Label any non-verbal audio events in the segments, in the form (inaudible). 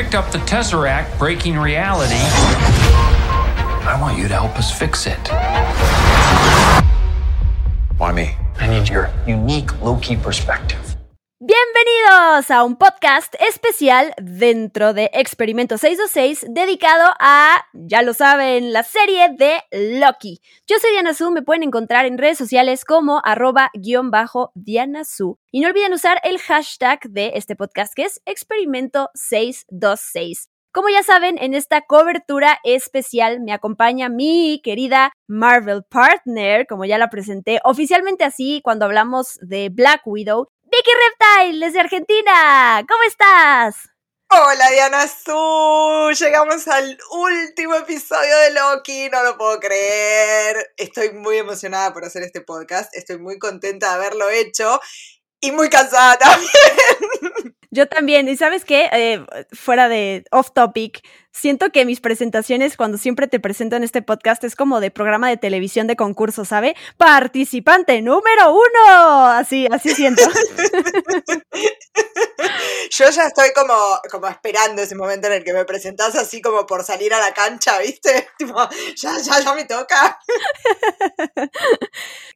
picked up the Tesseract breaking reality. I want you to help us fix it. Why me? I need your unique Loki perspective. Bienvenidos a un podcast especial dentro de Experimento 626 dedicado a, ya lo saben, la serie de Loki. Yo soy Diana Su, me pueden encontrar en redes sociales como arroba guion bajo Diana Su. Y no olviden usar el hashtag de este podcast que es Experimento 626. Como ya saben, en esta cobertura especial me acompaña mi querida Marvel Partner, como ya la presenté oficialmente así cuando hablamos de Black Widow, Vicky Reptile desde Argentina. ¿Cómo estás? Hola Diana Su, llegamos al último episodio de Loki, no lo puedo creer. Estoy muy emocionada por hacer este podcast, estoy muy contenta de haberlo hecho y muy cansada (laughs) también. Yo también, y sabes qué, eh, fuera de off topic, siento que mis presentaciones, cuando siempre te presento en este podcast, es como de programa de televisión de concurso, ¿sabe? Participante número uno. Así, así siento. (laughs) Yo ya estoy como, como esperando ese momento en el que me presentas así como por salir a la cancha, ¿viste? (laughs) Tipo, ya, ya, ya me toca.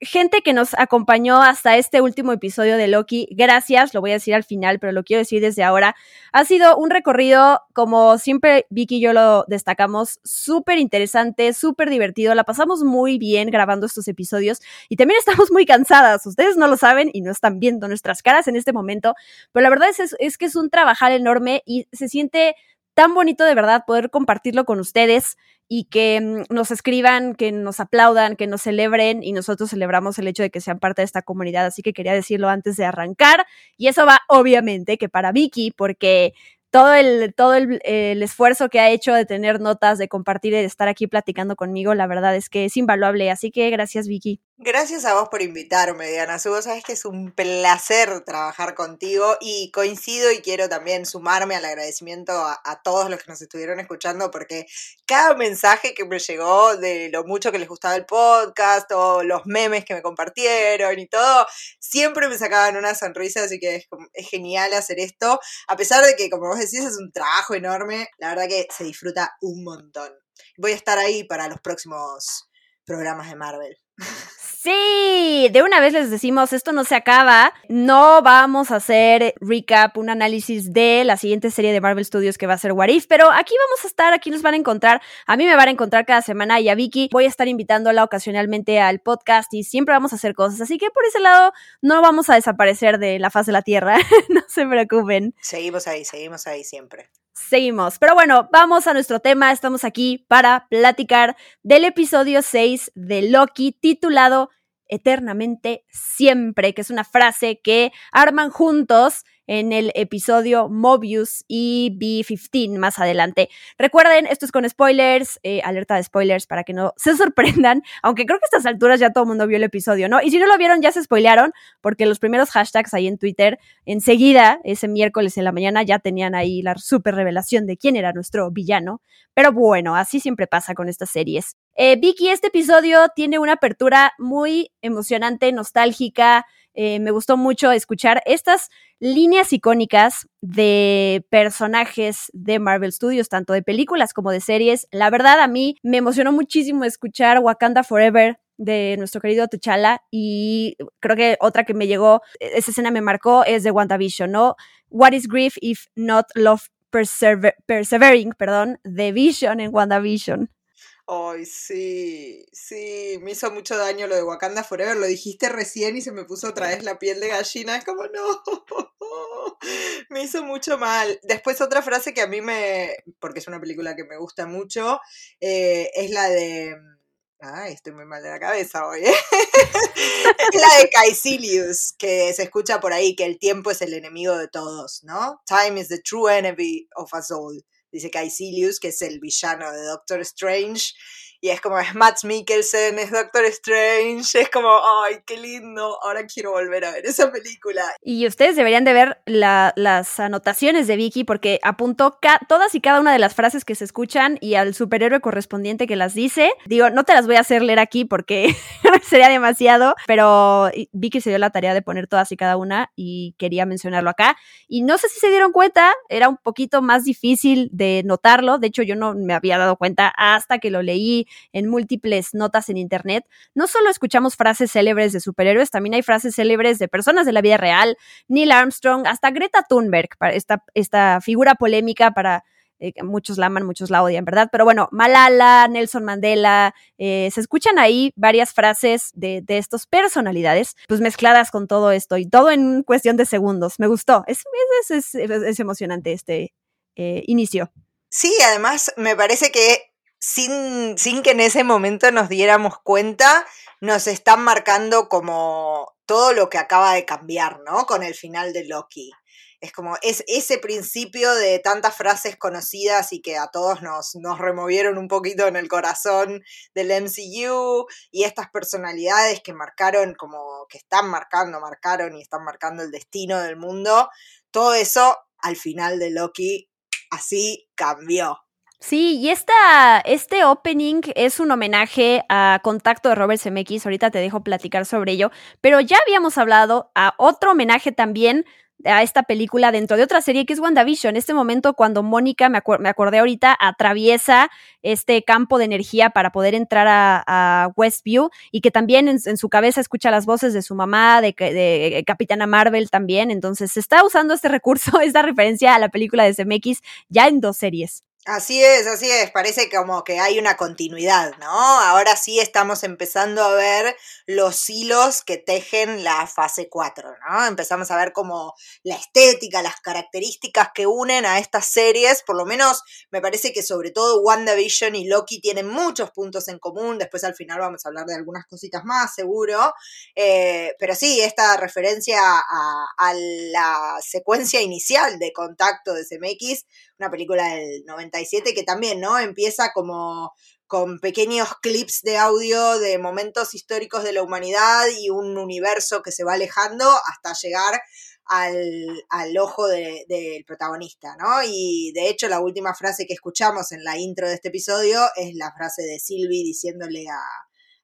Gente que nos acompañó hasta este último episodio de Loki, gracias, lo voy a decir al final, pero lo quiero decir desde ahora. Ha sido un recorrido, como siempre Vicky y yo lo destacamos, súper interesante, súper divertido. La pasamos muy bien grabando estos episodios y también (laughs) estamos muy cansadas. Ustedes no lo saben y no están viendo nuestras caras en este momento, pero la verdad es, es que es un trabajar enorme y se siente tan bonito de verdad poder compartirlo con ustedes y que mm, nos escriban, que nos aplaudan, que nos celebren y nosotros celebramos el hecho de que sean parte de esta comunidad. Así que quería decirlo antes de arrancar y eso va obviamente que para Vicky porque todo el, todo el, esfuerzo que ha hecho de tener notas, de compartir y de estar aquí platicando conmigo, la verdad es que es invaluable. Así que gracias, Vicky. Gracias a vos por invitarme, Diana. Vos sabes que es un placer trabajar contigo y coincido y quiero también sumarme al agradecimiento a, todos los que nos estuvieron escuchando porque cada mensaje que me llegó de lo mucho que les gustaba el podcast o los memes que me compartieron y todo, siempre me sacaban una sonrisa, así que es, es genial hacer esto. A pesar de que, como vos decís, es un trabajo enorme, la verdad que se disfruta un montón. Voy a estar ahí para los próximos programas de Marvel. (laughs) Sí, de una vez les decimos, esto no se acaba, no vamos a hacer recap, un análisis de la siguiente serie de Marvel Studios que va a ser What If, pero aquí vamos a estar, aquí nos van a encontrar, a mí me van a encontrar cada semana y a Vicky. Voy a estar invitándola ocasionalmente al podcast y siempre vamos a hacer cosas, así que por ese lado no vamos a desaparecer de la faz de la Tierra, (laughs) no se preocupen. Seguimos ahí, seguimos ahí siempre seguimos. Pero bueno, vamos a nuestro tema. Estamos aquí para platicar del episodio 6 de Loki titulado Eternamente Siempre, que es una frase que arman juntos en el episodio Mobius y B15 más adelante. Recuerden, esto es con spoilers, eh, alerta de spoilers para que no (laughs) se sorprendan, aunque creo que a estas alturas ya todo el mundo vio el episodio, ¿no? Y si no lo vieron, ya se spoilearon, porque los primeros hashtags ahí en Twitter, enseguida, ese miércoles en la mañana, ya tenían ahí la super revelación de quién era nuestro villano. Pero bueno, así siempre pasa con estas series. Eh, Vicky, este episodio tiene una apertura muy emocionante, nostálgica, eh, me gustó mucho escuchar estas líneas icónicas de personajes de Marvel Studios, tanto de películas como de series. La verdad, a mí me emocionó muchísimo escuchar Wakanda Forever de nuestro querido T'Challa y creo que otra que me llegó, esa escena me marcó, es de WandaVision, ¿no? What is grief if not love persevering, perdón, de Vision en WandaVision. Ay, sí, sí, me hizo mucho daño lo de Wakanda Forever, lo dijiste recién y se me puso otra vez la piel de gallina, como no, (laughs) me hizo mucho mal. Después otra frase que a mí me, porque es una película que me gusta mucho, eh, es la de... Ay, estoy muy mal de la cabeza hoy. ¿eh? (laughs) es la de Caecilius, que se escucha por ahí, que el tiempo es el enemigo de todos, ¿no? Time is the true enemy of us all dice Caecilius, que es el villano de Doctor Strange. Y es como es Matt Mikkelsen, es Doctor Strange, es como, ay, qué lindo, ahora quiero volver a ver esa película. Y ustedes deberían de ver las anotaciones de Vicky porque apuntó todas y cada una de las frases que se escuchan y al superhéroe correspondiente que las dice. Digo, no te las voy a hacer leer aquí porque (laughs) sería demasiado, pero Vicky se dio la tarea de poner todas y cada una y quería mencionarlo acá. Y no sé si se dieron cuenta, era un poquito más difícil de notarlo. De hecho, yo no me había dado cuenta hasta que lo leí en múltiples notas en internet. No solo escuchamos frases célebres de superhéroes, también hay frases célebres de personas de la vida real, Neil Armstrong, hasta Greta Thunberg, esta, esta figura polémica para eh, muchos la aman, muchos la odian, ¿verdad? Pero bueno, Malala, Nelson Mandela, eh, se escuchan ahí varias frases de, de estas personalidades, pues mezcladas con todo esto y todo en cuestión de segundos. Me gustó, es, es, es, emocionante este eh, inicio. Sí, además me parece que sin, sin que en ese momento nos diéramos cuenta, nos están marcando como todo lo que acaba de cambiar, ¿no? Con el final de Loki. Es como es ese principio de tantas frases conocidas y que a todos nos, nos removieron un poquito en el corazón del MCU y estas personalidades que marcaron, como que están marcando, marcaron y están marcando el destino del mundo. Todo eso al final de Loki así cambió. Sí, y esta, este opening es un homenaje a Contacto de Robert Zemeckis, ahorita te dejo platicar sobre ello, pero ya habíamos hablado a otro homenaje también a esta película dentro de otra serie que es WandaVision. En este momento, cuando Mónica, me, me, acordé ahorita, atraviesa este campo de energía para poder entrar a, Westview y que también en, su cabeza escucha las voces de su mamá, de, de, Capitana Marvel también. Entonces, se está usando este recurso, (laughs) esta referencia a la película de CMX ya en dos series. Así es, así es, parece como que hay una continuidad, ¿no? Ahora sí estamos empezando a ver los hilos que tejen la fase 4, ¿no? Empezamos a ver como la estética, las características que unen a estas series, por lo menos me parece que sobre todo WandaVision y Loki tienen muchos puntos en común, después al final vamos a hablar de algunas cositas más, seguro, eh, pero sí, esta referencia a, la secuencia inicial de contacto de CMX, una película del 97 que también, ¿no? Empieza como con pequeños clips de audio de momentos históricos de la humanidad y un universo que se va alejando hasta llegar al, ojo del protagonista, ¿no? Y de hecho la última frase que escuchamos en la intro de este episodio es la frase de Sylvie diciéndole a,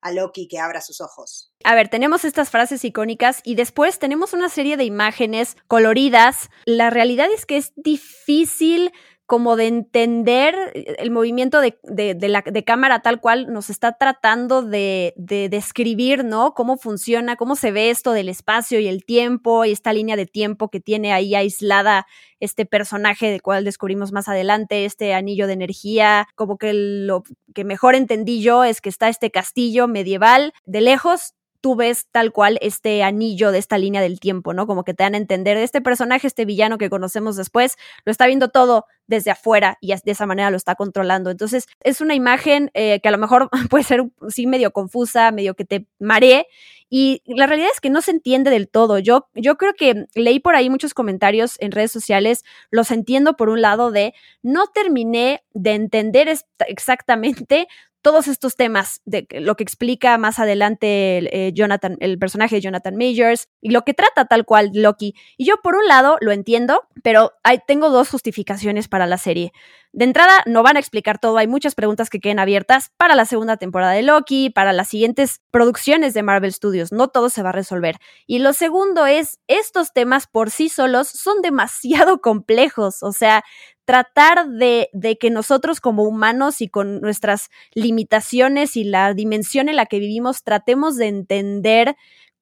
a Loki que abra sus ojos. A ver, tenemos estas frases icónicas y después tenemos una serie de imágenes coloridas. La realidad es que es difícil como de entender el movimiento de, la, de cámara tal cual nos está tratando de, describir, ¿no? Cómo funciona, cómo se ve esto del espacio y el tiempo y esta línea de tiempo que tiene ahí aislada este personaje del cual descubrimos más adelante, este anillo de energía, como que lo que mejor entendí yo es que está este castillo medieval de lejos tú ves tal cual este anillo de esta línea del tiempo, ¿no? Como que te dan a entender de este personaje, este villano que conocemos después, lo está viendo todo desde afuera y de esa manera lo está controlando. Entonces, es una imagen eh, que a lo mejor (laughs) puede ser, sí, medio confusa, medio que te maree. Y la realidad es que no se entiende del todo. Yo, yo creo que leí por ahí muchos comentarios en redes sociales, los entiendo por un lado de no terminé de entender exactamente todos estos temas de lo que explica más adelante el, eh, Jonathan, el personaje de Jonathan Majors y lo que trata tal cual Loki. Y yo por un lado lo entiendo, pero tengo dos justificaciones para la serie. De entrada, no van a explicar todo, hay muchas preguntas que queden abiertas para la segunda temporada de Loki, para las siguientes producciones de Marvel Studios, no todo se va a resolver. Y lo segundo es, estos temas por sí solos son demasiado (laughs) complejos, o sea, tratar de, de, que nosotros como humanos y con nuestras limitaciones y la dimensión en la que vivimos tratemos de entender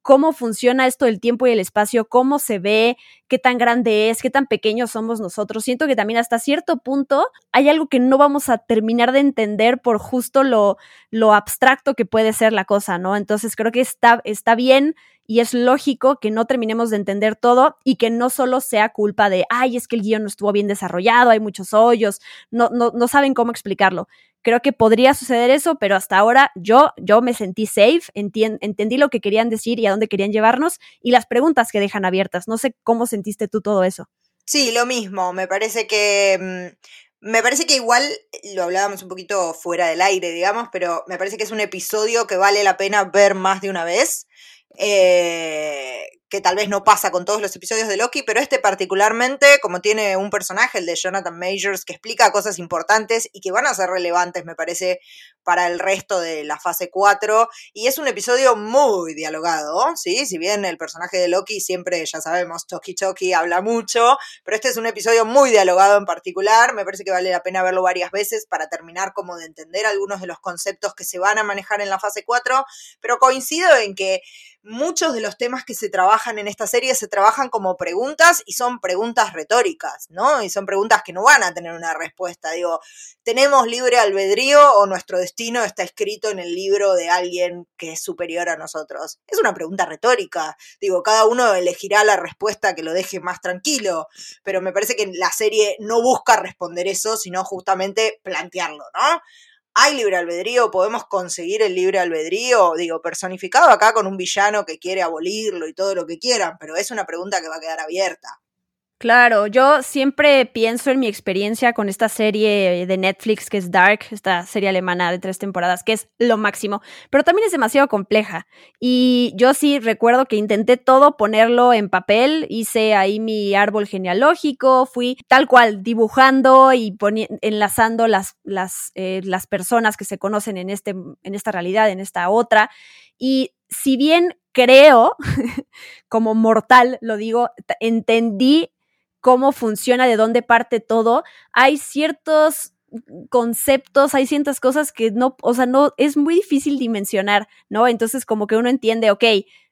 cómo funciona esto del tiempo y el espacio, cómo se ve, qué tan grande es, qué tan pequeños somos nosotros. Siento que también hasta cierto punto hay algo que no vamos a terminar de entender por justo lo, lo abstracto que puede ser la cosa, ¿no? Entonces creo que está, está bien y es lógico que no terminemos de entender todo y que no solo sea culpa de, ay, es que el guion no estuvo bien desarrollado, hay muchos hoyos, no, no, no saben cómo explicarlo. Creo que podría suceder eso, pero hasta ahora yo, yo me sentí safe, entendí lo que querían decir y a dónde querían llevarnos y las preguntas que dejan abiertas. No sé cómo sentiste tú todo eso. Sí, lo mismo. Me parece que mm, Me parece que igual, lo hablábamos un poquito fuera del aire, digamos, pero me parece que es un episodio que vale la pena ver más de una vez. Eh, que tal vez no pasa con todos los episodios de Loki, pero este particularmente, como tiene un personaje, el de Jonathan Majors, que explica cosas importantes y que van a ser relevantes, me parece, para el resto de la fase 4. Y es un episodio muy dialogado, ¿sí? Si bien el personaje de Loki siempre, ya sabemos, Toki Toki habla mucho, pero este es un episodio muy dialogado en particular. Me parece que vale la pena verlo varias veces para terminar como de entender algunos de los conceptos que se van a manejar en la fase 4, pero coincido en que muchos de los temas que se trabajan en esta serie se trabajan como preguntas y son preguntas retóricas, ¿no? Y son preguntas que no van a tener una respuesta. Digo, ¿tenemos libre albedrío o nuestro destino está escrito en el libro de alguien que es superior a nosotros? Es una pregunta retórica. Digo, cada uno elegirá la respuesta que lo deje más tranquilo, pero me parece que la serie no busca responder eso, sino justamente plantearlo, ¿no? ¿Hay libre albedrío? ¿Podemos conseguir el libre albedrío? Digo, personificado acá con un villano que quiere abolirlo y todo lo que quieran, pero es una pregunta que va a quedar abierta. Claro, yo siempre pienso en mi experiencia con esta serie de Netflix que es Dark, esta serie alemana de tres temporadas, que es lo máximo, pero también es demasiado compleja. Y yo sí recuerdo que intenté todo ponerlo en papel, hice ahí mi árbol genealógico, fui tal cual dibujando y enlazando las, las, eh, las personas que se conocen en, este, en esta realidad, en esta otra. Y si bien creo, (laughs) como mortal lo digo, entendí cómo funciona, de dónde parte todo, hay ciertos conceptos, hay ciertas cosas que no, o sea, no, es muy difícil dimensionar, ¿no? Entonces como que uno entiende, ok,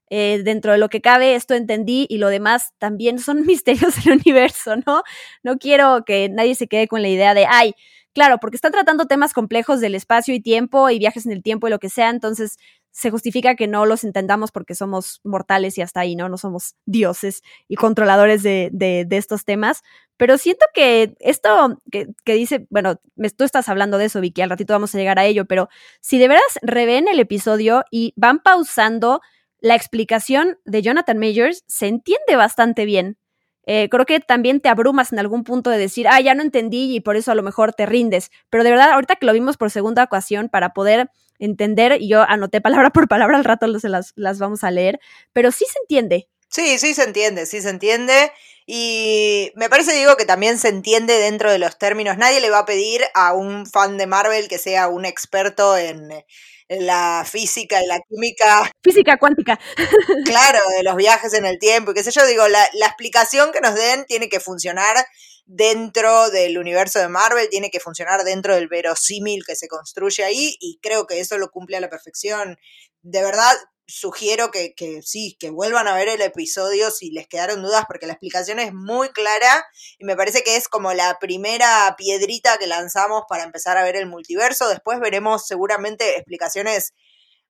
eh, dentro de lo que cabe, esto entendí y lo demás también son (laughs) misterios del universo, ¿no? No quiero que nadie se quede con la idea de, ay, claro, porque están tratando temas complejos del espacio y tiempo y viajes en el tiempo y lo que sea, entonces se justifica que no los entendamos porque somos mortales y hasta ahí, ¿no? No somos dioses y controladores de, de, estos temas. Pero siento que esto que, que, dice, bueno, tú estás hablando de eso, Vicky, al ratito vamos a llegar a ello, pero si de veras reven el episodio y van pausando, la explicación de Jonathan Majors se entiende bastante bien. Eh, creo que también te abrumas en algún punto de decir, ah, ya no entendí y por eso a lo mejor te rindes. Pero de verdad, ahorita que lo vimos por segunda ocasión para poder entender, y yo anoté palabra (laughs) por palabra, al rato las, las vamos a leer, pero sí se entiende. Sí, sí se entiende, sí se entiende. Y me parece, digo, que también se entiende dentro de los términos. Nadie le va a pedir a un fan de Marvel que sea un experto en, la física y la química. Física cuántica. (laughs) Claro, de los viajes en el tiempo y qué sé yo. Digo, la, la explicación que nos den tiene que funcionar dentro del universo de Marvel, tiene que funcionar dentro del verosímil que se construye ahí y creo que eso lo cumple a la perfección. De verdad, sugiero que, que, sí, que vuelvan a ver el episodio si les quedaron dudas, porque la explicación es muy clara y me parece que es como la primera piedrita que lanzamos para empezar a ver el multiverso. Después veremos seguramente explicaciones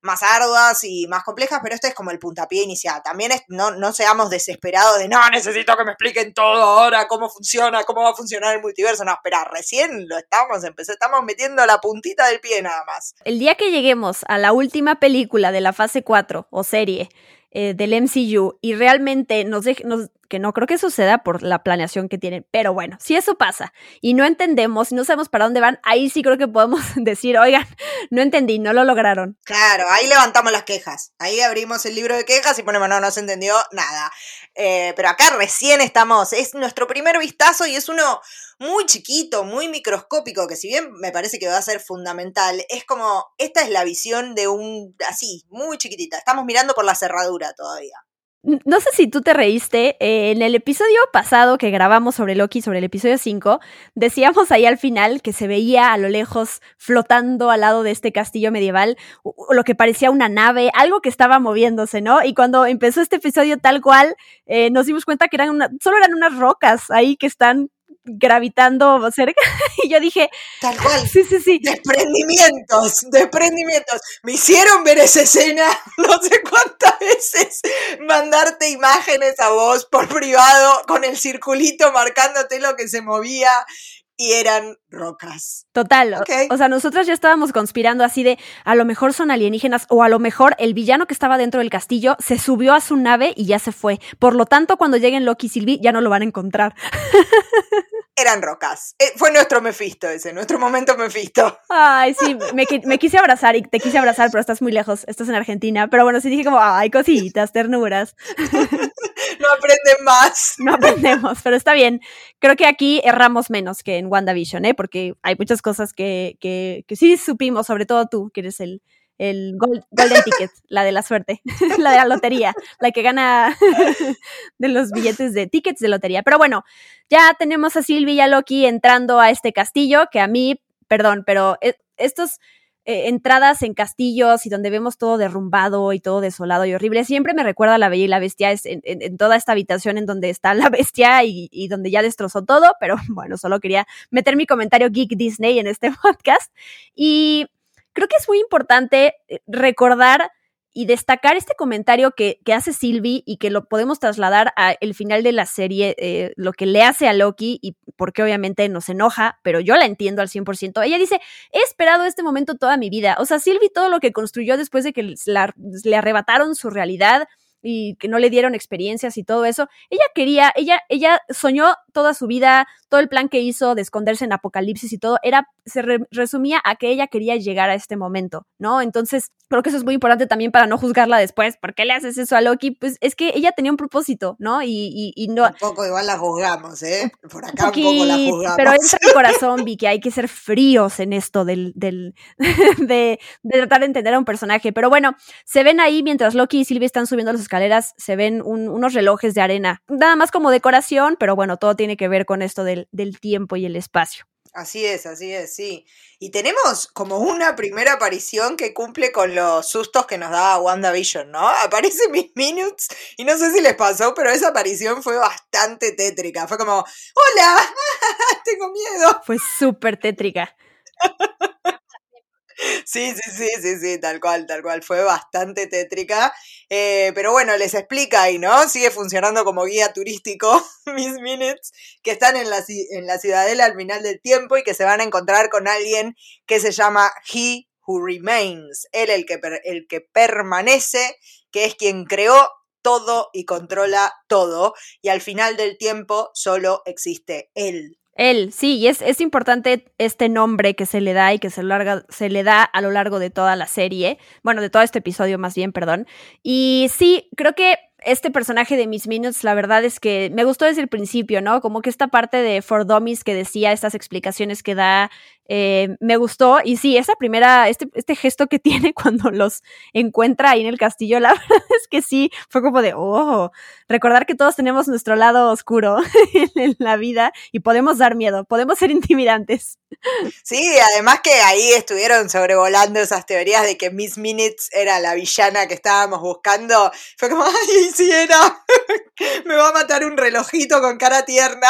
más arduas y más complejas, pero este es como el puntapié inicial. También no, no seamos desesperados de, no, necesito que me expliquen todo ahora, cómo funciona, cómo va a funcionar el multiverso. No, espera, recién lo estamos, empecé, estamos metiendo la puntita del pie nada más. El día que lleguemos a la última película de la fase 4 o serie, eh, del MCU y realmente nos, nos, que no creo que suceda por la planeación que tienen, pero bueno, si eso pasa y no entendemos, no sabemos para dónde van, ahí sí creo que podemos (laughs) decir, oigan, no entendí, no lo lograron. Claro, ahí levantamos las quejas, ahí abrimos el libro de quejas y ponemos, no, no se entendió nada. Eh, pero acá recién estamos, es nuestro primer vistazo y es uno muy chiquito, muy microscópico, que si bien me parece que va a ser fundamental, es como, esta es la visión de un, así, muy chiquitita, estamos mirando por la cerradura todavía. No sé si tú te reíste, eh, en el episodio pasado que grabamos sobre Loki, sobre el episodio 5, decíamos ahí al final que se veía a lo lejos flotando al lado de este castillo medieval lo que parecía una nave, algo que estaba moviéndose, ¿no? Y cuando empezó este episodio tal cual, eh, nos dimos cuenta que eran solo eran unas rocas ahí que están gravitando cerca (laughs) y yo dije tal cual. sí sí sí. Desprendimientos desprendimientos. Me hicieron ver esa escena (laughs) no sé cuántas veces mandarte imágenes a vos por privado con el circulito marcándote lo que se movía y eran rocas. Total. O, sea, nosotros ya estábamos conspirando así de a lo mejor son alienígenas o a lo mejor el villano que estaba dentro del castillo se subió a su nave y ya se fue. Por lo tanto, cuando lleguen Loki y Sylvie ya no lo van a encontrar. (laughs) Eran rocas. Eh, fue nuestro Mephisto ese, nuestro momento Mephisto. Ay, sí, me, me, quise abrazar y te quise abrazar, pero estás muy lejos, estás en Argentina. Pero bueno, sí dije como, ay, cositas, ternuras. (laughs) No aprenden más. (laughs) No aprendemos, pero está bien. Creo que aquí erramos menos que en WandaVision, ¿eh? Porque hay muchas cosas que, que, que sí supimos, sobre todo tú, que eres el, el Golden Ticket, (laughs) la de la suerte, (laughs) la de la lotería, la que gana de los billetes de tickets de lotería. Pero bueno, ya tenemos a Silvia y a Loki entrando a este castillo, que a mí, perdón, pero e, estos eh, entradas en castillos y donde vemos todo derrumbado y todo desolado y horrible, siempre me recuerda a la Bella y la Bestia, es en, toda esta habitación en donde está la (laughs) bestia y, y, donde ya destrozó todo, pero (laughs) bueno, solo quería meter mi comentario Geek Disney en este (laughs) podcast. Y creo que es muy importante eh, recordar y destacar este comentario que, hace Sylvie y que lo podemos trasladar al final de la serie, eh, lo que le hace a Loki y porque obviamente nos enoja, pero yo la entiendo al 100%. Ella dice, he esperado este momento toda mi vida. O sea, Sylvie todo lo que construyó después de que le arrebataron su realidad, y que no le dieron experiencias y todo eso. Ella quería, ella, ella soñó toda su vida, todo el plan que hizo de esconderse en Apocalipsis y todo, era, se resumía a que ella quería llegar a este momento, ¿no? Entonces, creo que eso es muy importante también para no juzgarla después. ¿Por qué le haces eso a Loki? Pues es que ella tenía un propósito, ¿no? Y, y, no. Un poco igual la juzgamos, ¿eh? Por acá un poco la juzgamos. Pero entra el corazón, vi que hay que ser fríos en esto del, del (laughs) de, de, tratar de entender a un personaje. Pero bueno, se ven ahí mientras Loki y Sylvie están subiendo los escaleras se ven unos relojes de arena, nada más como decoración, pero bueno, todo tiene que ver con esto del, del tiempo y el espacio. Así es, así es, sí. Y tenemos como una primera aparición que cumple con los sustos que nos da WandaVision, ¿no? Aparece Miss Minutes y no sé si les pasó, pero esa aparición fue bastante tétrica. Fue como, hola, (laughs) tengo miedo. Fue súper tétrica. Sí, sí, sí, sí, sí, tal cual, tal cual. Fue bastante tétrica. Eh, pero bueno, les explica ahí, ¿no? Sigue funcionando como guía turístico, (laughs) Miss Minutes, que están en la, en la ciudadela al final del tiempo y que se van a encontrar con alguien que se llama He Who Remains. Él, el que, el que permanece, que es quien creó todo y controla todo. Y al final del tiempo solo existe él. Él, sí, y es, es, importante este nombre que se le da y que se, se le da a lo largo de toda la serie, bueno, de todo este episodio más bien, perdón. Y sí, creo que este personaje de Miss Minutes, la verdad es que me gustó desde el principio, ¿no? Como que esta parte de For Dummies que decía, estas explicaciones que da, eh, me gustó. Y sí, esa primera, este, este gesto que (laughs) tiene cuando los encuentra ahí en el castillo, la (laughs) verdad es que sí, fue como de, oh, recordar que todos tenemos nuestro lado oscuro (laughs) en la vida y podemos dar miedo, podemos ser intimidantes. Sí, además que ahí estuvieron sobrevolando esas teorías de que Miss Minutes era la villana que estábamos buscando. Fue como, ay, sí era. Me va a matar un relojito con cara tierna.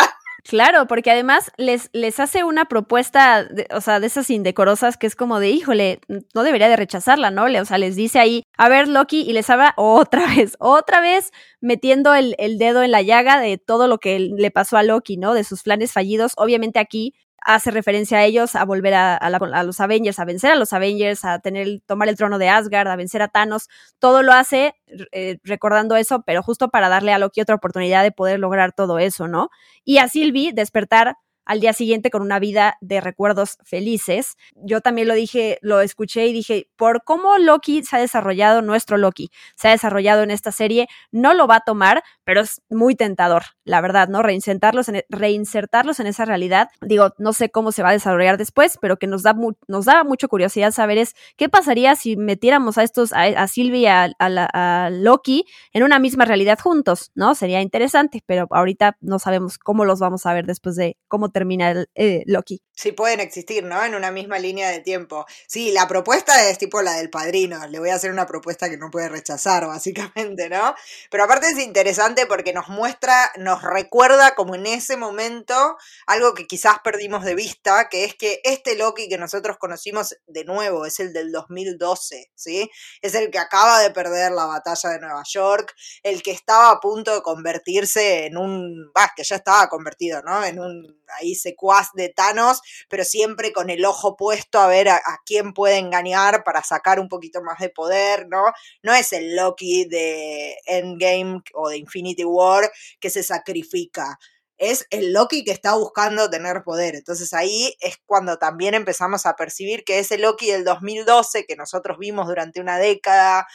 Claro, porque además les, les hace una propuesta, de, o sea, de esas indecorosas que es como de, híjole, no debería de rechazarla, ¿no? O sea, les dice ahí, a ver, Loki, y les habla otra (laughs) vez, otra vez metiendo el, el dedo en la llaga de todo lo que le pasó a Loki, ¿no? De sus planes fallidos. Obviamente aquí hace referencia a ellos, a volver a, los Avengers, a vencer a los Avengers, a tener, tomar el trono de Asgard, a vencer a Thanos. Todo lo hace eh, recordando eso, pero justo para darle a Loki otra oportunidad de poder lograr todo eso, ¿no? Y a Sylvie despertar al día siguiente con una vida de recuerdos felices. Yo también lo dije, lo escuché y dije, por cómo Loki se ha desarrollado, nuestro Loki se ha desarrollado en esta serie, no lo va a tomar, pero es muy tentador, la verdad, ¿no? Reinsertarlos en, e, reinsertarlos en esa realidad. Digo, no sé cómo se va a desarrollar después, pero que nos da, nos da mucha curiosidad saber es qué pasaría si metiéramos a estos, a, a Sylvie y a, Loki en una misma realidad juntos, ¿no? Sería interesante, pero ahorita no sabemos cómo los vamos a ver después de cómo termina eh, Loki. Sí, pueden existir, ¿no? En una misma línea de tiempo. Sí, la propuesta es tipo la del padrino. Le voy a hacer una propuesta que no puede rechazar, (laughs) básicamente, ¿no? Pero aparte es interesante porque nos muestra, nos recuerda como en ese momento algo que quizás perdimos de vista, que es que este Loki que nosotros conocimos de nuevo es el del 2012, ¿sí? Es el que acaba de perder la batalla de Nueva York, el que estaba a punto de convertirse en un, bah, que ya estaba convertido, ¿no? En un ahí secuaz de Thanos, pero siempre con el ojo puesto a ver a, quién puede engañar para sacar un poquito más de poder, ¿no? No es el Loki de Endgame o de Infinity War que se sacrifica. es el Loki que está buscando tener poder. Entonces ahí es cuando también empezamos a percibir que ese Loki del 2012 que nosotros vimos durante una década,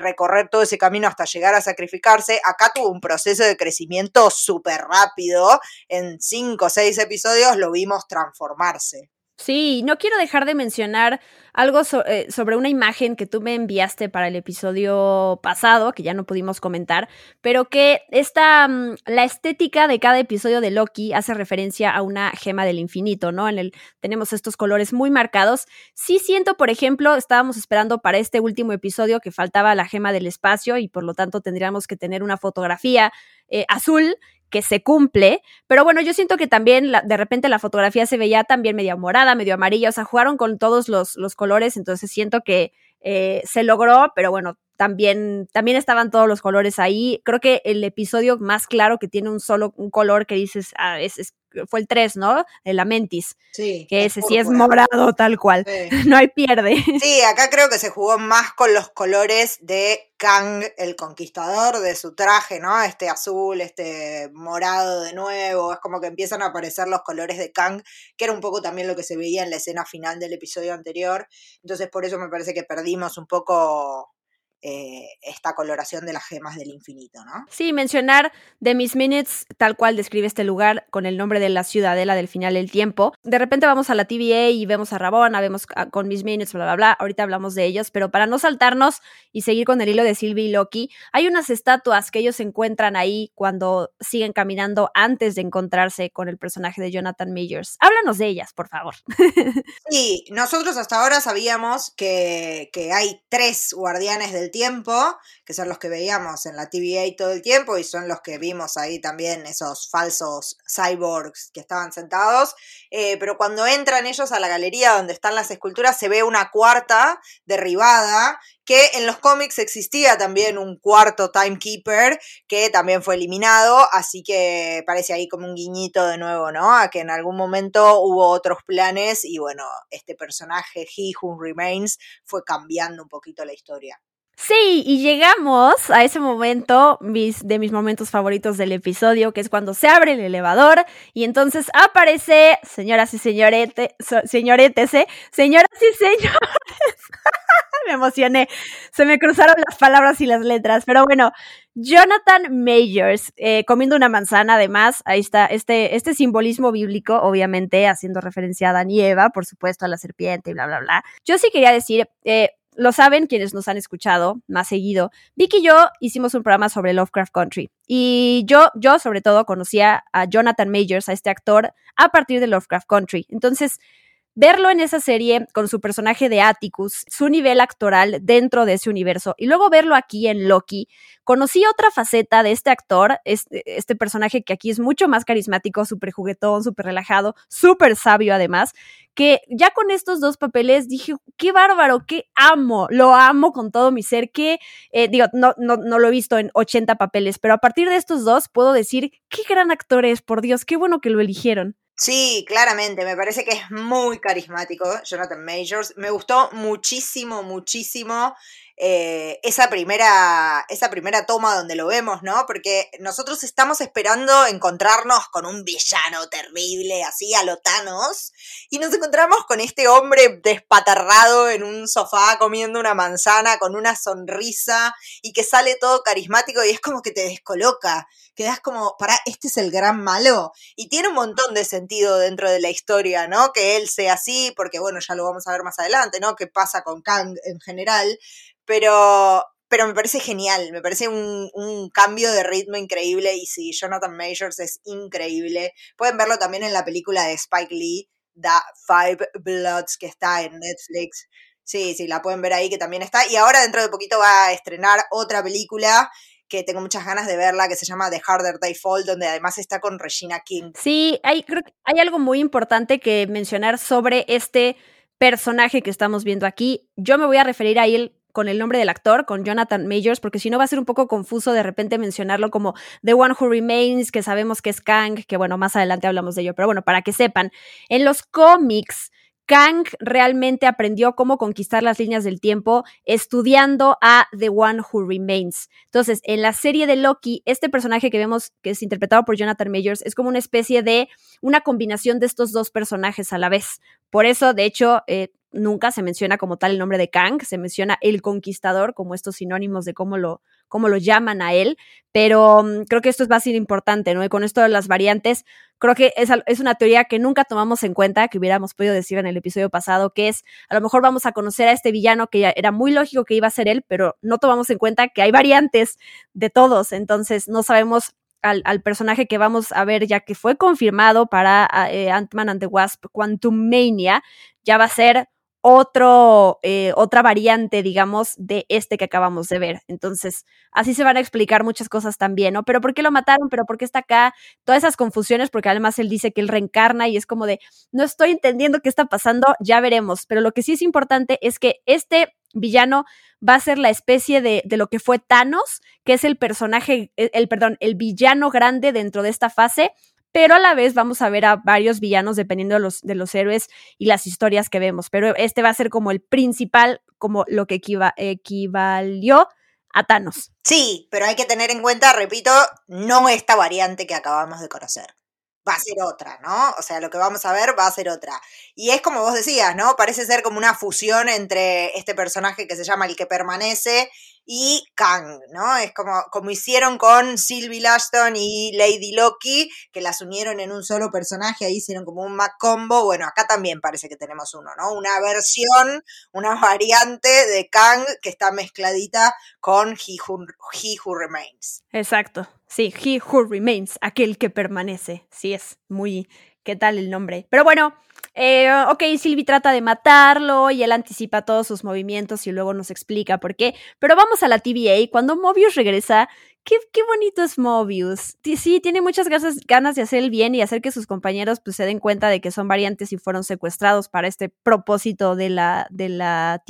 recorrer todo ese camino hasta llegar a sacrificarse, acá tuvo un proceso de crecimiento súper rápido. En cinco o seis episodios lo vimos transformarse. Sí, no quiero dejar de mencionar algo eh, sobre una imagen que tú me enviaste para el episodio pasado, que ya no pudimos comentar, pero que esta, mm, la estética de cada episodio de Loki hace referencia a una gema del infinito, ¿no? En el tenemos estos colores muy marcados. Sí siento, por ejemplo, estábamos esperando para este último episodio que faltaba la gema del espacio y por lo tanto tendríamos que tener una fotografía eh, azul que se cumple, pero bueno, yo siento que también de repente la fotografía se veía también medio morada, medio amarilla, o sea, jugaron con todos los, los colores, entonces siento que eh, se logró, pero bueno, también, también estaban todos los colores ahí. Creo que el episodio más claro que tiene un solo un color que dices, ah, es, fue el 3, ¿no? El Lamentis. Sí. Que ese sí es morado tal cual. (laughs) No hay pierde. Sí, acá creo que se jugó más con los colores de Kang, el conquistador, de su traje, ¿no? Este azul, este morado de nuevo. Es como que empiezan a aparecer los colores de Kang, que era un poco también lo que se veía en la escena final del episodio anterior. Entonces, por eso me parece que perdimos un poco eh, esta coloración de las gemas del infinito, ¿no? Sí, mencionar The Miss Minutes, tal cual describe este lugar con el nombre de la ciudadela del final del tiempo. De repente vamos a la TVA y vemos a Rabona, vemos con Miss Minutes, bla, bla, bla. Ahorita hablamos de ellos, pero para no saltarnos y seguir con el hilo de Sylvie y Loki, hay unas estatuas que ellos encuentran ahí cuando siguen caminando antes de encontrarse con el personaje de Jonathan Majors. Háblanos de ellas, por favor. Sí, nosotros hasta ahora sabíamos que, que hay tres guardianes del tiempo, que son los que veíamos en la TVA todo el tiempo y son los que vimos ahí también, esos falsos cyborgs que estaban sentados. Eh, pero cuando entran ellos a la galería donde están las esculturas, se ve una cuarta derribada que en los cómics existía también un cuarto timekeeper que también fue eliminado, así que parece ahí como un guiñito de nuevo, ¿no? A que en algún momento hubo otros planes y bueno, este personaje, He Who Remains, fue cambiando un poquito la historia. Sí, y llegamos a ese momento mis, de mis momentos favoritos del episodio, que es cuando se abre el elevador y entonces aparece, señoras y señorete, señoretes, ¿eh? señoras y señores. (laughs) me emocioné, se me cruzaron las palabras y las letras, pero bueno, Jonathan Majors, eh, comiendo una manzana, además, ahí está este, este simbolismo bíblico, obviamente, haciendo referencia a Adán y Eva, por supuesto, a la serpiente y bla, bla, bla. Yo sí quería decir, eh, lo saben quienes nos han escuchado más seguido. Vicky y yo hicimos un programa sobre Lovecraft Country y yo, yo sobre todo conocía a Jonathan Majors, a este actor, a partir de Lovecraft Country. Entonces, verlo en esa serie con su personaje de Atticus, su nivel actoral dentro de ese universo, y luego verlo aquí en Loki, conocí otra faceta de este actor, este, este personaje que aquí es mucho más carismático, súper juguetón, súper relajado, súper sabio además, que ya con estos dos papeles dije, qué bárbaro, qué amo, lo amo con todo mi ser, que eh, digo, no, no, no lo he visto en 80 papeles, pero a partir de estos dos puedo decir, qué gran actor es, por Dios, qué bueno que lo eligieron. Sí, claramente, me parece que es muy carismático Jonathan Majors. Me gustó muchísimo, muchísimo eh, esa, primera, esa primera toma donde lo vemos, ¿no? Porque nosotros estamos esperando encontrarnos con un villano terrible, así a y nos encontramos con este hombre despatarrado en un sofá comiendo una manzana con una sonrisa y que sale todo carismático y es como que te descoloca, quedas como, para, este es el gran malo, y tiene un montón de sentido dentro de la historia, ¿no? Que él sea así, porque bueno, ya lo vamos a ver más adelante, ¿no? ¿Qué pasa con Kang en general? Pero, pero me parece genial, me parece un, un, cambio de ritmo increíble y sí, Jonathan Majors es increíble. Pueden verlo también en la película de Spike Lee, The Five Bloods, que está en Netflix. Sí, sí, la pueden ver ahí que también está. Y ahora dentro de poquito va a estrenar otra película que tengo muchas ganas de verla, que se llama The Harder They Fall, donde además está con Regina King. Sí, hay, creo que hay algo muy importante que mencionar sobre este personaje que estamos viendo aquí. Yo me voy a referir a él con el nombre del actor, con Jonathan Majors, porque si no va a ser un poco confuso de repente mencionarlo como The One Who Remains, que sabemos que es Kang, que bueno, más adelante hablamos de ello, pero bueno, para que sepan, en los cómics, Kang realmente aprendió cómo conquistar las líneas del tiempo estudiando a The One Who Remains. Entonces, en la serie de Loki, este personaje que vemos que es interpretado por Jonathan Majors es como una especie de una combinación de estos dos personajes a la vez. Por eso, de hecho, eh, nunca se menciona como tal el nombre de Kang, se menciona el conquistador como estos sinónimos de cómo lo, cómo lo llaman a él, pero um, creo que esto va a importante, ¿no? Y con esto de las variantes, creo que es, es, una teoría que nunca tomamos en cuenta, que hubiéramos podido decir en el episodio pasado, que es, a lo mejor vamos a conocer a este villano que ya era muy lógico que iba a ser él, pero no tomamos en cuenta que hay variantes de todos, entonces no sabemos al, personaje que vamos a ver ya que fue confirmado para eh, Ant-Man and the Wasp Quantum Mania, ya va a ser otro, eh, otra variante, digamos, de este que acabamos de ver. Entonces, así se van a explicar muchas cosas también, ¿no? Pero ¿por qué lo mataron? ¿Pero por qué está acá? Todas esas confusiones, porque además él dice que él reencarna y es como de, no estoy entendiendo qué está pasando, ya veremos. Pero lo que sí es importante es que este villano va a ser la especie de, de lo que fue Thanos, que es el personaje, el, el, perdón, el villano grande dentro de esta fase, pero a la vez vamos a ver a varios villanos dependiendo de los, de los héroes y las historias que vemos. Pero este va a ser como el principal, como lo que equivalió a Thanos. Sí, pero hay que tener en cuenta, repito, no esta variante que acabamos de conocer. Va a ser otra, ¿no? O sea, lo que vamos a ver va a ser otra. Y es como vos decías, ¿no? Parece ser como una fusión entre este personaje que se llama el que permanece y Kang, ¿no? Es como, como hicieron con Sylvie Lashton y Lady Loki, que las unieron en un solo personaje, ahí hicieron como un Mac combo. Bueno, acá también parece que tenemos uno, ¿no? Una versión, una variante de Kang que está mezcladita con He Who, He Who Remains. Exacto, sí, He Who Remains, aquel que permanece. Sí, es muy... ¿Qué tal el nombre? Pero bueno, eh, ok, Sylvie trata de matarlo y él anticipa todos sus movimientos y luego nos explica por qué. Pero vamos a la TVA. Cuando Mobius regresa, qué, qué bonito es Mobius. Sí, tiene muchas ganas de hacer el bien y hacer que sus compañeros pues, se den cuenta de que son variantes y fueron secuestrados para este propósito de la, de la.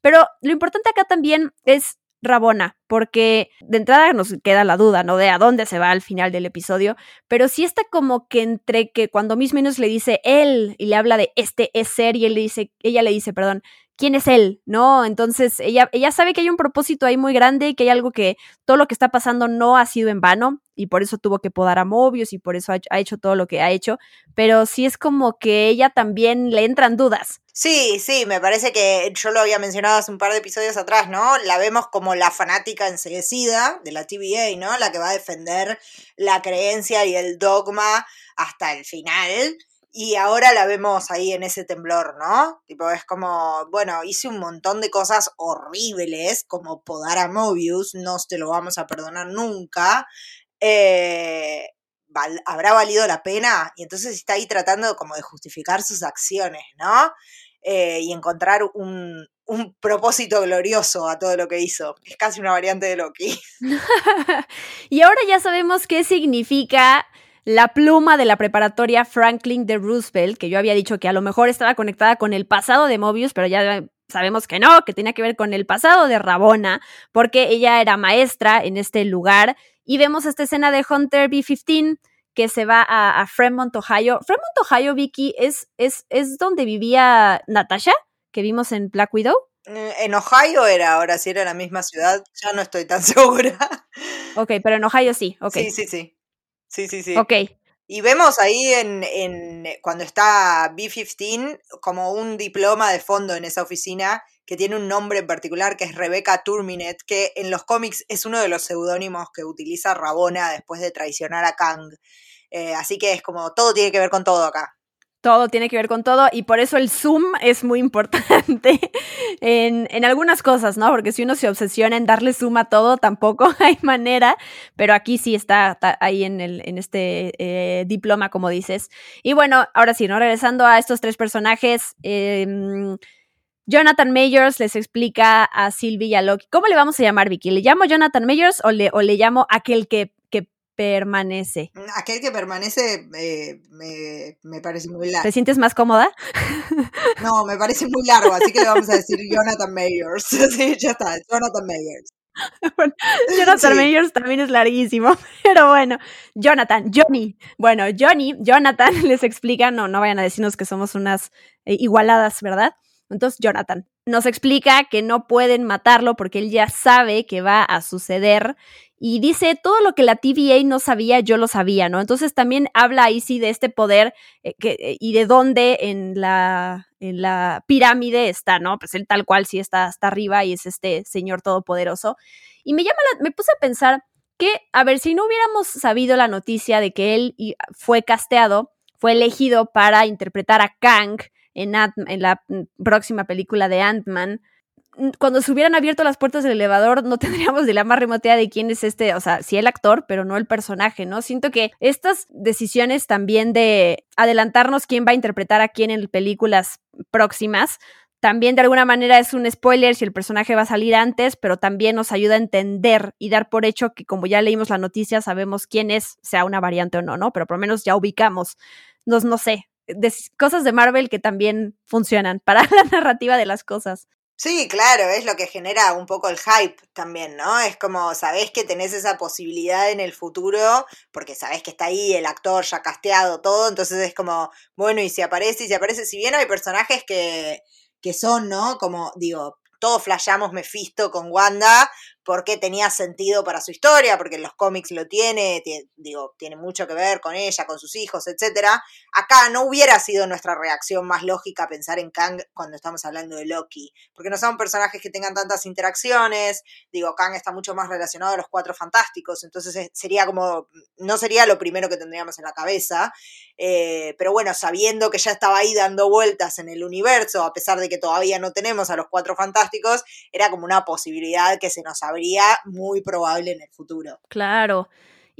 Pero lo importante acá también es Rabona, porque de entrada nos queda la duda, ¿no? De a dónde se va al final del episodio, pero sí está como que entre que cuando Miss Minus le dice él y le habla de este es ser y él le dice, ella le dice, perdón, quién es él, ¿no? Entonces ella, ella sabe que hay un propósito ahí muy grande y que hay algo que todo lo que está pasando no ha sido en vano y por eso tuvo que podar a Mobius y por eso ha, ha hecho todo lo que ha hecho, pero sí es como que ella también le entran dudas. Sí, sí, me parece que yo lo había mencionado hace un par de episodios atrás, ¿no? La vemos como la fanática enseguecida de la TVA, ¿no? La que va a defender la creencia y el dogma hasta el final. Y ahora la vemos ahí en ese temblor, ¿no? Tipo, es como, bueno, hice un montón de cosas horribles, como podar a Mobius, no te lo vamos a perdonar nunca. Eh, ¿Habrá valido la pena? Y entonces está ahí tratando como de justificar sus acciones, ¿no? Eh, y encontrar un, un propósito glorioso a todo lo que hizo. Es casi una variante de Loki. (laughs) y ahora ya sabemos qué significa la pluma de la preparatoria Franklin de Roosevelt, que yo había dicho que a lo mejor estaba conectada con el pasado de Mobius, pero ya sabemos que no, que tenía que ver con el pasado de Rabona, porque ella era maestra en este lugar. Y vemos esta escena de Hunter B-15 que se va a, a, Fremont, Ohio. Fremont, Ohio, Vicky, es, es, es donde vivía Natasha, que vimos en Black Widow. Eh, en Ohio era, ahora si era la misma ciudad, ya no estoy tan (laughs) segura. Ok, pero en Ohio sí, ok. Sí, sí, sí. Sí, sí, sí. Ok. Y vemos ahí en, en cuando está B-15 como un diploma de fondo en esa oficina que tiene un nombre en particular que es Rebecca Turminet, que en los cómics es uno de los seudónimos que utiliza Rabona después de traicionar a Kang. Eh, así que es como todo tiene que ver con todo acá. Todo tiene que ver con todo y por eso el zoom es muy importante (laughs) en, en, algunas cosas, ¿no? Porque si uno se obsesiona en darle zoom a todo, tampoco (laughs) hay manera, pero aquí sí está, ahí en, el, en este eh, diploma, como dices. Y bueno, ahora sí, ¿no? Regresando a estos tres personajes. Eh, Jonathan Mayors les explica a Sylvie y a Loki. ¿Cómo le vamos a llamar, Vicky? ¿Le llamo Jonathan Mayors o le, o le llamo aquel que, que permanece? Aquel que permanece eh, me, me, parece muy largo. ¿Te sientes más cómoda? (laughs) No, me parece muy largo, así que le vamos a decir Jonathan Mayors. (laughs) Sí, ya está, Jonathan Mayors. (laughs) Jonathan Mayers también es larguísimo, pero bueno, Jonathan, Johnny. Bueno, Johnny, Jonathan les explica, no, no vayan a decirnos que somos unas eh, igualadas, ¿verdad? Entonces, Jonathan nos explica que no pueden matarlo porque él ya sabe que va a suceder y dice todo lo que la TVA no sabía, yo lo sabía, ¿no? Entonces también habla ahí sí de este poder eh, eh, y de dónde en la, en la pirámide está, ¿no? Pues él tal cual sí está hasta arriba y es este señor todopoderoso. Y me llama me puse a pensar que, a ver, si no hubiéramos sabido la noticia de que él fue casteado, fue elegido para interpretar a Kang en, en la mm, próxima película de Ant-Man, cuando se hubieran abierto las puertas del elevador, no (laughs) tendríamos de la más remota de quién es este, o sea, sí el actor, pero no el personaje, ¿no? Siento que estas decisiones también de adelantarnos quién va a interpretar a quién en películas próximas, también de alguna manera es un spoiler si el personaje va a salir antes, pero también nos ayuda a entender y dar por hecho que como ya leímos la noticia, sabemos quién es, sea una variante o no, ¿no? Pero por lo menos ya ubicamos, nos, no sé, cosas de Marvel que también funcionan para (laughs) la narrativa de las cosas. Sí, claro, es lo que genera un poco el hype también, ¿no? Es como, sabés que tenés esa posibilidad en el futuro, porque sabés que está ahí el actor ya casteado, todo, entonces es como, bueno, y si aparece, y si aparece, si bien hay personajes que, que son, ¿no? Como, digo, todos flashamos Mephisto con Wanda, porque tenía sentido para su historia, porque en los cómics lo tiene, digo, tiene mucho que ver con ella, con sus hijos, etc. Acá no hubiera sido nuestra reacción más lógica pensar en Kang cuando estamos hablando de Loki, porque no son personajes que tengan tantas interacciones, digo, Kang está mucho más relacionado a los cuatro fantásticos, entonces sería como, no sería lo primero que tendríamos en la cabeza, eh, pero bueno, sabiendo que ya estaba ahí dando vueltas en el universo, a pesar de que todavía no tenemos a los cuatro fantásticos, era como una posibilidad que se nos muy probable en el futuro. Claro.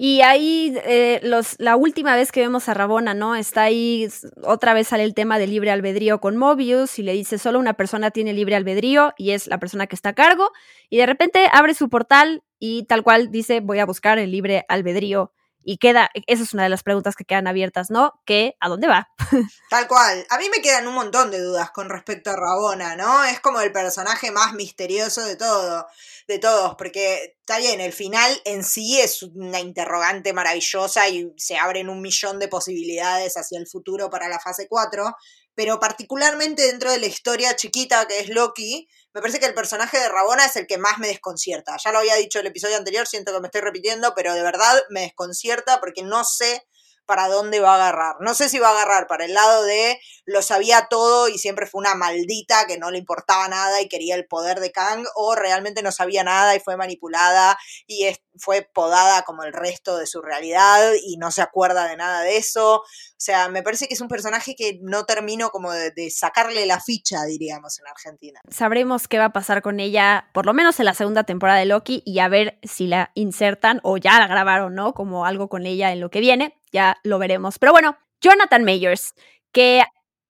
Y ahí, eh, los, la última vez que vemos a Rabona, ¿no? Está ahí, otra vez sale el tema de libre albedrío con Mobius y le dice, solo una persona tiene libre albedrío y es la persona que está a cargo. Y de repente abre su portal y tal cual dice, voy a buscar el libre albedrío y queda, esa es una de las preguntas que quedan abiertas, ¿no? Que, ¿a dónde va? (laughs) Tal cual. A mí me quedan un montón de dudas con respecto a Rabona, ¿no? Es como el personaje más misterioso de todo, de todos, porque está bien, el final en sí es una interrogante maravillosa y se abren un millón de posibilidades hacia el futuro para la fase 4, pero particularmente dentro de la historia chiquita que es Loki, me parece que el personaje de Rabona es el que más me desconcierta. Ya lo había dicho el episodio anterior, siento que me estoy repitiendo, pero de verdad me desconcierta porque no sé para dónde va a agarrar. No sé si va a agarrar para el lado de lo sabía todo y siempre fue una maldita que no le importaba nada y quería el poder de Kang, o realmente no sabía nada y fue manipulada y fue podada como el resto de su realidad y no se acuerda de nada de eso. O sea, me parece que es un personaje que no termino como de, sacarle la ficha, diríamos, en Argentina. Sabremos qué va a pasar con ella, por lo menos en la segunda temporada de Loki, y a ver si la insertan o ya la grabaron, ¿no? Como algo con ella en lo que viene ya lo veremos. Pero bueno, Jonathan Mayers, que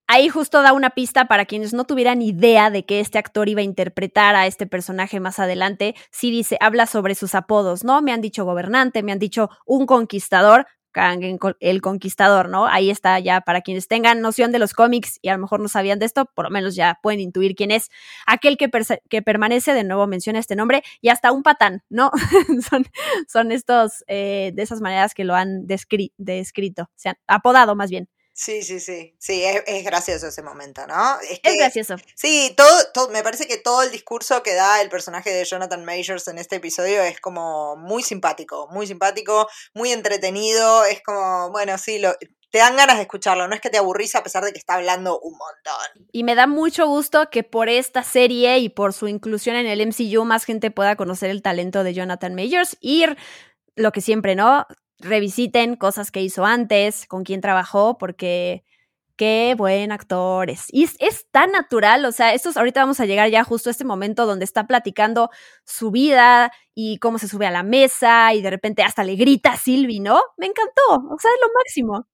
ahí justo da una pista para quienes no tuvieran idea de que este actor iba a interpretar a este personaje más adelante. Sí dice, habla sobre sus apodos, ¿no? Me han dicho gobernante, me han dicho un conquistador, el Conquistador, ¿no? Ahí está ya para quienes tengan noción de los cómics y a lo mejor no sabían de esto, por lo menos ya pueden intuir quién es aquel que, que permanece, de nuevo menciona este nombre, y hasta un patán, ¿no? (laughs) son, son estos, eh, de esas maneras que lo han descrito, o sea, apodado más bien. Sí, sí, sí. Sí, es, gracioso ese momento, ¿no? Es, gracioso. Sí, todo, todo, me parece que todo el discurso que da el personaje de Jonathan Majors en este episodio es como muy simpático, muy simpático, muy entretenido. Es como, bueno, sí, lo, te dan ganas de escucharlo, no es que te aburrís a pesar de que está hablando un montón. Y me da mucho gusto que por esta serie y por su inclusión en el MCU más gente pueda conocer el talento de Jonathan Majors. Ir, lo que siempre, ¿no? Revisiten cosas que hizo antes, con quién trabajó, porque qué buen actor es. Y es, tan natural, o sea, estos, ahorita vamos a llegar ya justo a este momento donde está platicando su vida y cómo se sube a la mesa y de repente hasta le grita a Silvi, ¿no? Me encantó, o sea, es lo máximo.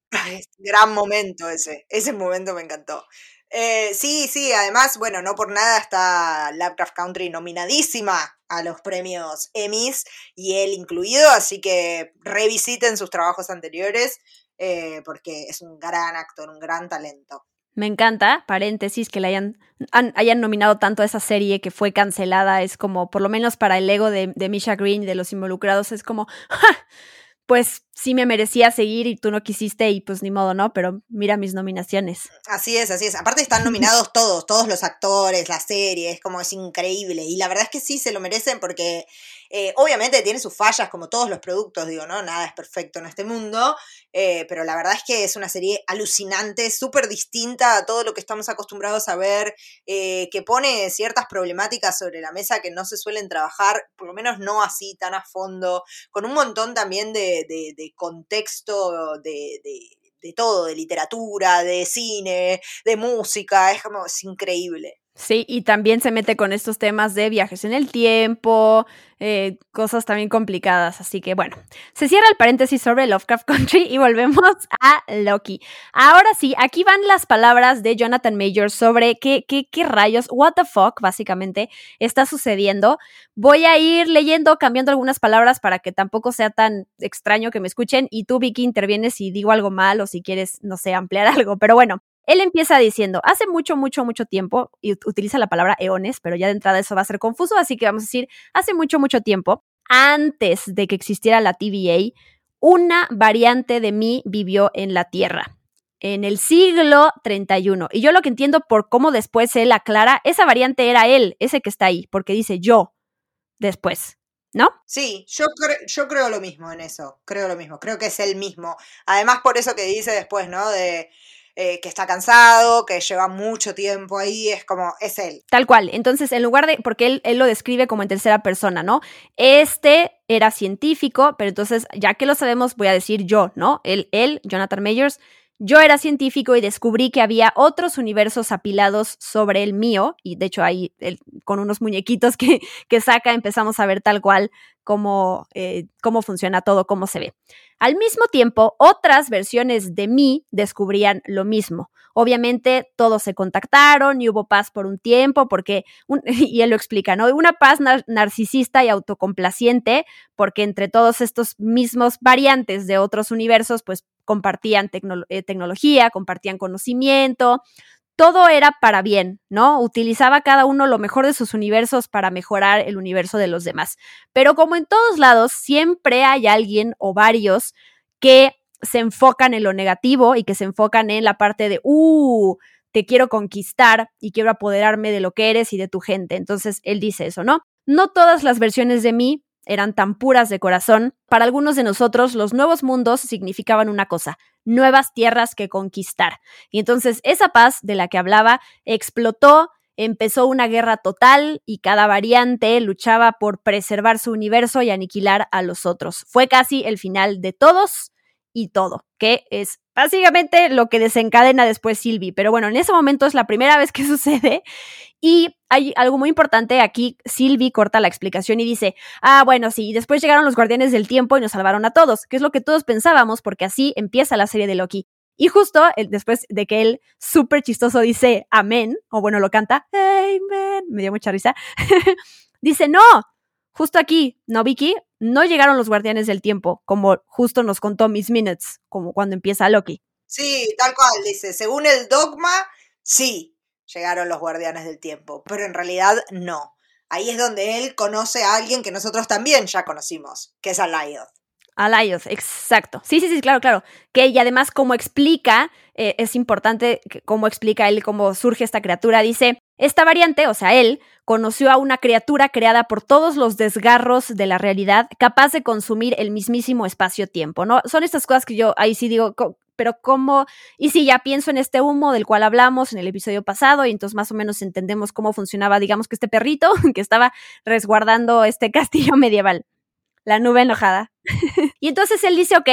gran momento ese, ese momento me encantó. Eh, sí, sí, además, bueno, no por nada está Lovecraft Country nominadísima a los premios Emmys y él incluido, así que revisiten sus trabajos anteriores eh, porque es un gran actor, un gran talento. Me encanta, paréntesis, que le hayan, hayan nominado tanto a esa serie que fue cancelada. Es como, por lo menos para el ego de, de Misha Green de los involucrados, es como, (laughs) pues sí me merecía seguir y tú no quisiste y pues ni modo, ¿no? Pero mira mis nominaciones. Así es, así es. Aparte están (laughs) nominados todos, todos los actores, la serie, es como es increíble. Y la verdad es que sí se lo merecen porque eh, obviamente tiene sus fallas como todos los productos, digo, ¿no? Nada es perfecto en este mundo, eh, pero la verdad es que es una serie alucinante, súper distinta a todo lo que estamos acostumbrados a ver, eh, que pone ciertas problemáticas sobre la mesa que no se suelen trabajar, por lo menos no así tan a fondo, con un montón también de contexto de, de, todo, de literatura, de cine, de música, es como, es increíble. Sí, y también se mete con estos temas de viajes en el tiempo, eh, cosas también complicadas. Así que bueno, se cierra el paréntesis sobre Lovecraft Country y volvemos (laughs) a Loki. Ahora sí, aquí van las palabras de Jonathan Major sobre qué, qué, qué rayos, what the fuck, básicamente, está sucediendo. Voy a ir leyendo, cambiando algunas palabras para que tampoco sea tan extraño que me escuchen. Y tú, Vicky, intervienes si digo algo mal o si quieres, no sé, ampliar (laughs) algo. Pero bueno, él empieza diciendo, hace mucho, mucho, mucho tiempo, y utiliza la palabra eones, pero ya de entrada eso va a ser confuso, así que vamos a decir, hace mucho, mucho tiempo, antes de que existiera la TVA, una variante de mí vivió en la Tierra, en el siglo 31. Y yo lo que entiendo por cómo después él aclara, esa variante era él, ese que está ahí, porque dice yo después. ¿No? Sí, yo, yo creo lo mismo en eso, creo lo mismo, creo que es el mismo. Además, por eso que dice después, ¿no? De eh, que está cansado, que lleva mucho tiempo ahí, es como, es él. Tal cual. Entonces, en lugar de, porque él, él lo describe como en tercera persona, ¿no? Este era científico, pero entonces, ya que lo sabemos, voy a decir yo, ¿no? Él, él, Jonathan Mayers, yo era científico y descubrí que había otros universos apilados sobre el mío, y de hecho ahí con unos muñequitos que, que, saca empezamos a ver tal cual cómo, eh, cómo funciona todo, cómo se ve. Al mismo tiempo, otras versiones de mí descubrían lo mismo. Obviamente todos se contactaron y hubo paz por un tiempo, porque, (laughs) y él lo explica, ¿no? Una paz narcisista y autocomplaciente, porque entre todos estos mismos variantes de otros universos, pues compartían eh, tecnología, compartían conocimiento, todo era para bien, ¿no? Utilizaba cada uno lo mejor de sus universos para mejorar el universo de los demás. Pero como en todos lados, siempre hay alguien o varios que se enfocan en lo negativo y que se enfocan en la parte de, uh, te quiero conquistar y quiero apoderarme de lo que eres y de tu gente. Entonces, él dice eso, ¿no? No todas las versiones de mí eran tan puras de corazón, para algunos de nosotros los nuevos mundos significaban una cosa, nuevas tierras que conquistar. Y entonces esa paz de la que hablaba explotó, empezó una guerra total y cada variante luchaba por preservar su universo y aniquilar a los otros. Fue casi el final de todos y todo, que es básicamente lo que desencadena después Sylvie. Pero bueno, en ese momento es la primera vez que (laughs) sucede y hay algo muy importante aquí. Sylvie corta la explicación y dice, ah, bueno, sí, después llegaron los guardianes del tiempo y nos salvaron a todos, que es lo que todos pensábamos porque así empieza la serie de Loki. Y justo después de que él súper chistoso dice amén, o bueno, lo canta, amen, me dio mucha risa, (laughs) dice, no, justo aquí, ¿no, Vicky? No llegaron los guardianes del tiempo, como justo nos contó Miss Minutes, como cuando empieza Loki. Sí, tal cual, dice, según el dogma, sí, llegaron los guardianes del tiempo, pero en realidad no. Ahí es donde él conoce a alguien que nosotros también ya conocimos, que es Alayoth. Alayoth, exacto. Sí, sí, sí, claro, claro. Que y además como explica, eh, es importante cómo explica él cómo surge esta criatura. Dice, esta variante, o sea, él, conoció a una criatura creada por todos los desgarros de la realidad, capaz de consumir el mismísimo espacio-tiempo, ¿no? Son estas cosas que yo ahí sí digo, pero cómo, y sí, ya pienso en este humo del cual hablamos en el episodio pasado, y entonces más o menos entendemos cómo funcionaba, digamos que este perrito (laughs) que estaba resguardando este castillo (laughs) medieval, la nube enojada. (laughs) y entonces él dice, ok,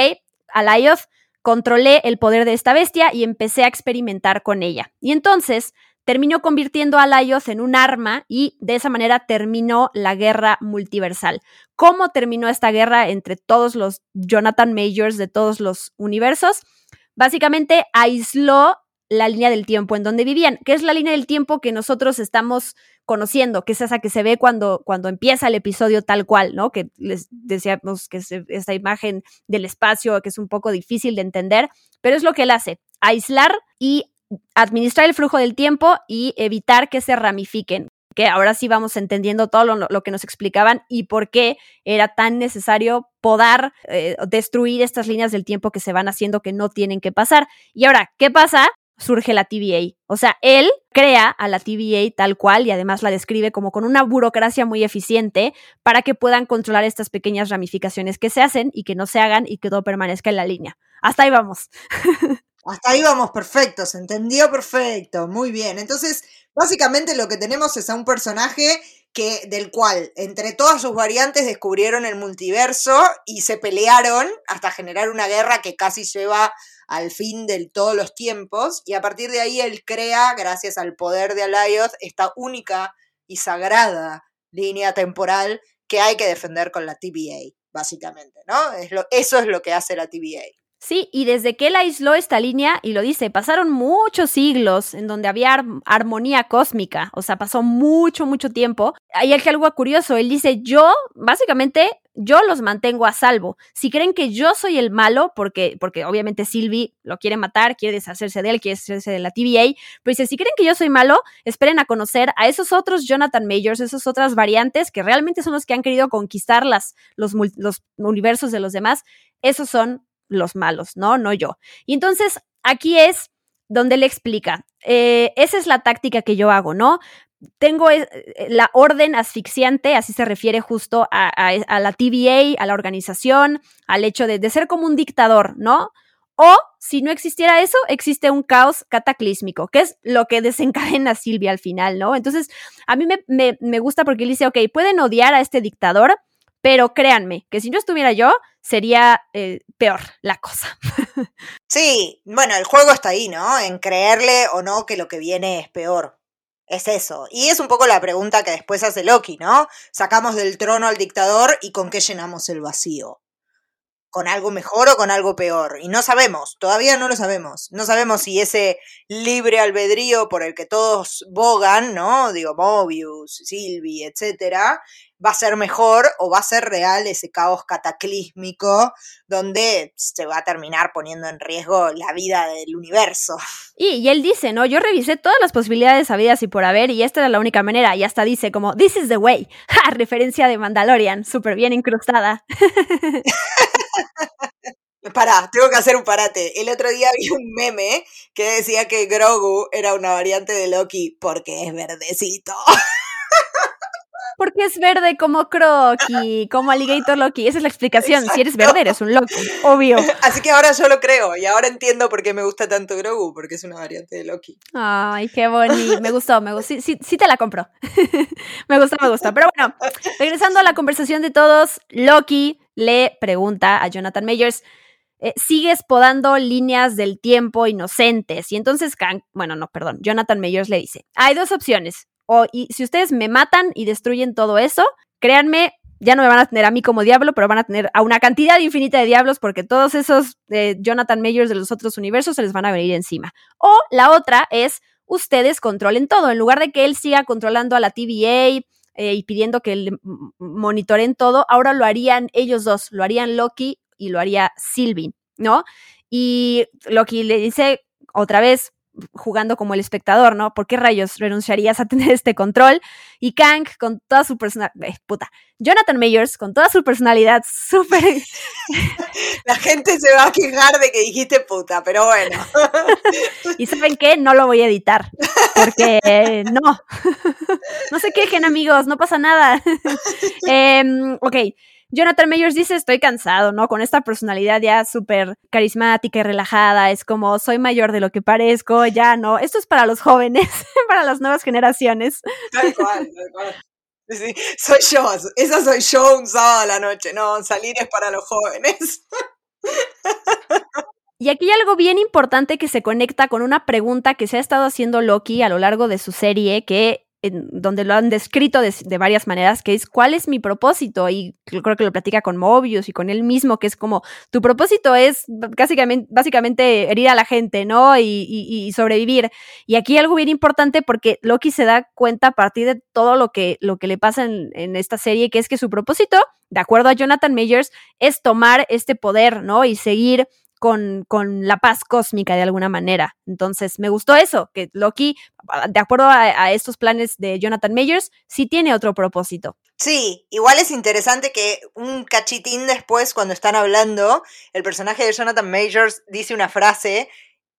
Alayoth, controlé el poder de esta bestia y empecé a experimentar con ella. Y entonces terminó convirtiendo a Laios en un arma y de esa manera terminó la guerra multiversal. ¿Cómo terminó esta guerra entre todos los Jonathan Majors de todos los universos? Básicamente aisló la línea del tiempo en donde vivían, que es la línea del tiempo que nosotros estamos conociendo, que es esa que se ve cuando, cuando empieza el episodio tal cual, ¿no? Que les decíamos que es esta imagen del espacio que es un poco difícil de entender, pero es lo que él hace, aislar y administrar el flujo del tiempo y evitar que se ramifiquen que ahora sí vamos entendiendo todo lo, que nos explicaban y por qué era tan necesario podar, eh, destruir estas líneas del tiempo que se van haciendo que no tienen que pasar. Y ahora, ¿qué pasa? Surge la TVA. O sea, él crea a la TVA tal cual y además la describe como con una burocracia muy eficiente para que puedan controlar estas pequeñas ramificaciones que se hacen y que no se hagan y que todo permanezca en la línea. Hasta ahí vamos. (laughs) Hasta ahí vamos, perfecto, se entendió perfecto, muy bien. Entonces, básicamente lo que tenemos es a un personaje que, del cual, entre todas sus variantes, descubrieron el multiverso y se pelearon hasta generar una guerra que casi lleva al fin de todos los tiempos. Y a partir de ahí él crea, gracias al poder de Alayoth, esta única y sagrada línea temporal que hay que defender con la TVA, básicamente, ¿no? Es lo, eso es lo que hace la TVA. Sí, y desde que él aisló esta línea, y lo dice, pasaron muchos siglos en donde había armonía cósmica, o sea, pasó mucho, mucho tiempo. Hay algo curioso, él dice, yo, básicamente, yo los mantengo a salvo. Si creen que yo soy el malo, porque, porque obviamente Sylvie lo quiere matar, quiere deshacerse de él, quiere deshacerse de la TVA, pero dice, si creen que yo soy malo, esperen a conocer a esos otros Jonathan Majors, esas otras variantes que realmente son los que han querido conquistar las, los, los universos de los demás. Esos son los malos, ¿no? No yo. Y entonces aquí es donde le explica, eh, esa es la táctica que yo hago, ¿no? Tengo eh, la orden asfixiante, así se refiere justo a, la TVA, a la organización, al hecho de, ser como un dictador, ¿no? O si no existiera eso, existe un caos cataclísmico, que es lo que desencadena Silvia al final, ¿no? Entonces, a mí me, me gusta porque él dice, ok, pueden odiar a este dictador, pero créanme, que si no estuviera yo, sería eh, peor la cosa. (laughs) sí, bueno, el juego está ahí, ¿no? En creerle o no que lo que viene es peor. Es eso. Y es un poco la pregunta que después hace Loki, ¿no? Sacamos del trono al dictador y con qué llenamos el vacío. ¿Con algo mejor o con algo peor? Y no sabemos, todavía no lo sabemos. No sabemos si ese libre albedrío por el que todos bogan, ¿no? Digo, Mobius, Sylvie, etcétera, va a ser mejor o va a ser real ese caos cataclísmico donde se va a terminar poniendo en riesgo la vida del universo. Y, él dice, ¿no? Yo revisé todas las posibilidades habidas y por haber y esta era la única manera. Y hasta dice como, this is the way. (laughs) Ja, referencia de Mandalorian, súper bien incrustada. (laughs) Pará, tengo que hacer un parate. El otro día vi un meme que decía que Grogu era una variante de Loki porque es verdecito. (laughs) Porque es verde como Crocky, como Alligator Loki. Esa es la explicación. Si eres verde, eres un Loki, obvio. (laughs) Así que ahora yo lo creo y ahora entiendo por qué me gusta tanto Grogu, porque es una variante de Loki. Ay, qué bonito. Me gustó, me gustó. Sí, sí, te la compro. (laughs) me gustó, me gustó. Pero bueno, regresando a la conversación de todos, Loki le pregunta a Jonathan Majors. Eh, sigues podando líneas del tiempo inocentes. Y entonces bueno, no, perdón, Jonathan Majors le dice, hay dos opciones y si ustedes me matan y destruyen todo eso, créanme, ya no me van a tener a mí como diablo, pero van a tener a una cantidad infinita de diablos porque todos esos eh, Jonathan Mayors de los otros universos se les van a venir encima. O la otra es, ustedes controlen todo, en lugar de que él siga controlando a la TVA eh, y pidiendo que le monitoren todo, ahora lo harían ellos dos, lo harían Loki y lo haría Sylvie, ¿no? Y Loki le dice otra vez, jugando como el espectador, ¿no? ¿Por qué rayos renunciarías a tener este control? Y Kang, con toda su personalidad, eh, puta, Jonathan Mayers, con toda su personalidad súper... (laughs) La gente se va a quejar de que dijiste puta, pero bueno. (laughs) y ¿saben qué? No lo voy a editar, porque no. (laughs) no se quejen, amigos, no pasa nada. Em, ok, Jonathan Mayors dice, estoy cansado, ¿no? Con esta personalidad ya súper carismática y relajada, es como, soy mayor de lo que parezco, ya no, esto es para los jóvenes, (laughs) para las nuevas generaciones. Tal cual, tal cual. Sí, soy yo, esa soy yo un sábado a la noche, no, salir es para los jóvenes. Y aquí hay algo bien importante que se conecta con una pregunta que se ha estado haciendo Loki a lo largo de su serie, que donde lo han descrito de, varias maneras, que es cuál es mi propósito, y creo que lo platica con Mobius y con él mismo, que es como, tu propósito es básicamente, básicamente herir a la gente, ¿no? Y, sobrevivir. Y aquí algo bien importante porque Loki se da cuenta a partir de todo lo que, lo que le pasa en, en esta serie, que es que su propósito, de acuerdo a Jonathan Majors, es tomar este poder, ¿no? Y seguir con, con, la paz cósmica de alguna manera. Entonces, me gustó eso, que Loki, de acuerdo a, estos planes de Jonathan Majors, sí tiene otro propósito. Sí, igual es interesante que un cachitín después, cuando están hablando, el personaje de Jonathan Majors dice una frase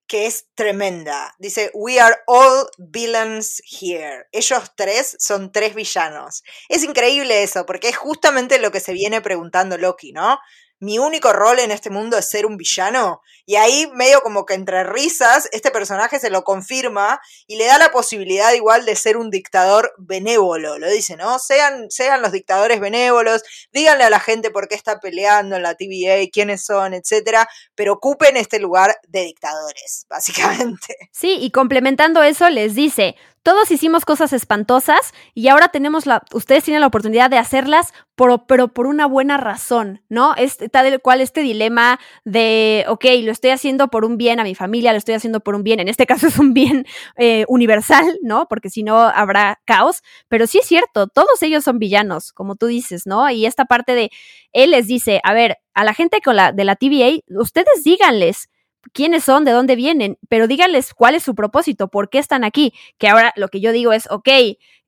que es tremenda. Dice, We are all villains here. Ellos tres son tres villanos. Es increíble eso, porque es justamente lo que se viene preguntando Loki, ¿no? Mi único rol en este mundo es ser un villano. Y ahí, medio como que entre risas, este personaje se lo confirma y le da la posibilidad igual de ser un dictador benévolo. Lo dice, ¿no? Sean, sean los dictadores benévolos, díganle a la gente por qué está peleando en la TVA, quiénes son, etcétera, pero ocupen este lugar de dictadores, (laughs) básicamente. Sí, y complementando eso, les dice, todos hicimos cosas espantosas y ahora tenemos la, ustedes tienen la oportunidad de hacerlas, pero, pero por una buena razón, ¿no? Está del cual este dilema de, ok, lo estoy haciendo por un bien a mi familia, lo estoy haciendo por un bien, en este caso (laughs) es un bien eh, universal, ¿no? Porque si no habrá caos, pero sí es cierto, todos ellos son villanos, como tú dices, ¿no? Y esta parte de, él les dice, a ver, a la gente con la, de la TVA, ustedes díganles, quiénes son, de dónde vienen, pero díganles cuál es su propósito, por qué están aquí. Que ahora lo que yo digo es, ok,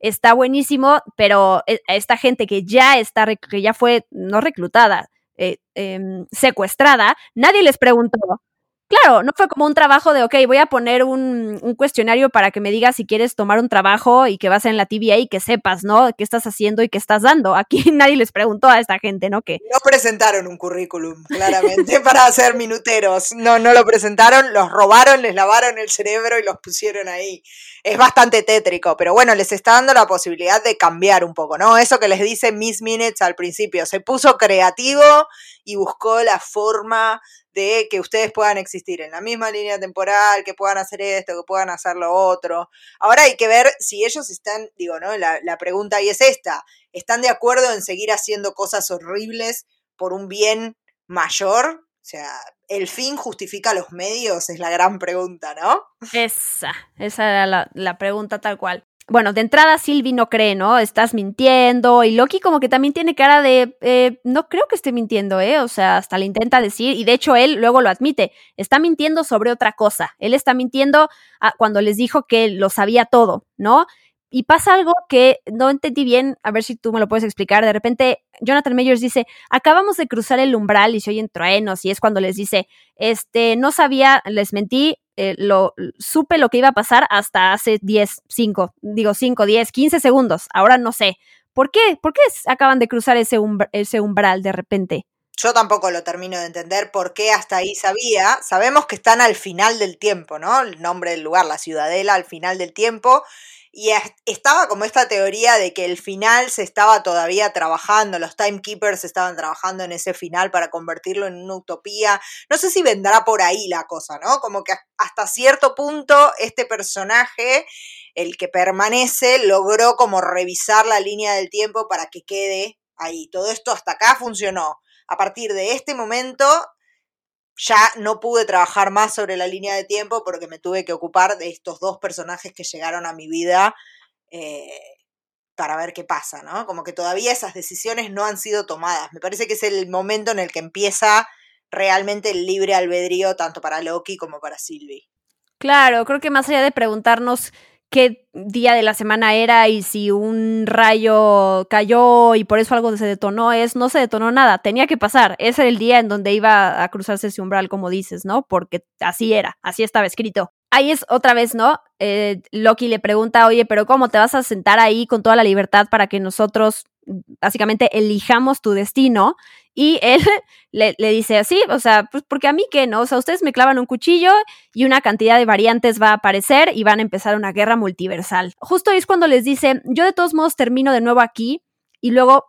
está buenísimo, pero e, esta gente que ya está, que ya fue no reclutada, eh, em, secuestrada, nadie les preguntó, Claro, no fue como un trabajo de, ok, voy a poner un, cuestionario para que me digas si quieres tomar un trabajo y que vas en la TVA y que sepas, ¿no? ¿Qué estás haciendo y qué estás dando? Aquí (laughs) nadie les preguntó a esta gente, ¿no? No presentaron un currículum, claramente, (laughs) para ser minuteros. No, no lo presentaron, los robaron, les lavaron el cerebro y los pusieron ahí. Es bastante tétrico, pero bueno, les está dando la posibilidad de cambiar un poco, ¿no? Eso que les dice Miss Minutes al principio, se puso creativo y buscó la forma de que ustedes puedan existir en la misma línea temporal, que puedan hacer esto, que puedan hacer lo otro. Ahora hay que ver si ellos están, digo, ¿no? La, la pregunta ahí es esta, ¿están de acuerdo en seguir haciendo cosas horribles por un bien mayor? O sea, ¿el fin justifica los medios? Es la gran pregunta, ¿no? Esa, esa era la, la pregunta tal cual bueno, de entrada Sylvie no cree, ¿no? Estás mintiendo. Y Loki como que también tiene cara de, eh, no creo que esté mintiendo, ¿eh? O sea, hasta le intenta decir, y de hecho él luego lo admite, está mintiendo sobre otra cosa. Él está mintiendo cuando les dijo que lo sabía todo, ¿no? Y pasa algo que no entendí bien, a ver si tú me lo puedes explicar. De repente, Jonathan Mayors dice, acabamos de cruzar el umbral y se oyen truenos, y es cuando les dice, este, no sabía, les mentí, eh, lo, supe lo que iba a pasar hasta hace 10, 5, digo 5, 10, 15 segundos. Ahora no sé. ¿Por qué? ¿Por qué acaban de cruzar ese, ese umbral de repente? Yo tampoco lo termino de entender por qué hasta ahí sabía. Sabemos que están al final del tiempo, ¿no? El nombre del lugar, la ciudadela al final del tiempo y estaba como esta teoría de que el final se estaba todavía trabajando, los timekeepers estaban trabajando en ese final para convertirlo en una utopía. No sé si vendrá por ahí la cosa, ¿no? Como que hasta cierto punto este personaje, el que permanece, logró como revisar la línea del tiempo para que quede ahí. Todo esto hasta acá funcionó. A partir de este momento ya no pude trabajar más sobre la línea de tiempo porque me tuve que ocupar de estos dos personajes que llegaron a mi vida eh, para ver qué pasa, ¿no? Como que todavía esas decisiones no han sido tomadas. Me parece que es el momento en el que empieza realmente el libre albedrío tanto para Loki como para Sylvie. Claro, creo que más allá de preguntarnos qué día de la semana era y si un rayo cayó y por eso algo se detonó, es no se detonó nada, tenía que pasar. Ese era el día en donde iba a cruzarse ese umbral, como dices, ¿no? Porque así era, así estaba escrito. Ahí es otra vez, ¿no? Eh, Loki le pregunta, oye, pero ¿cómo te vas a sentar ahí con toda la libertad para que nosotros básicamente elijamos tu destino? Y él (laughs) le, dice así, o sea, pues porque a mí qué, ¿no? O sea, ustedes me clavan un cuchillo y una cantidad de variantes va a aparecer y van a empezar una guerra multiversal. Justo ahí es cuando les dice, yo de todos modos termino de nuevo aquí y luego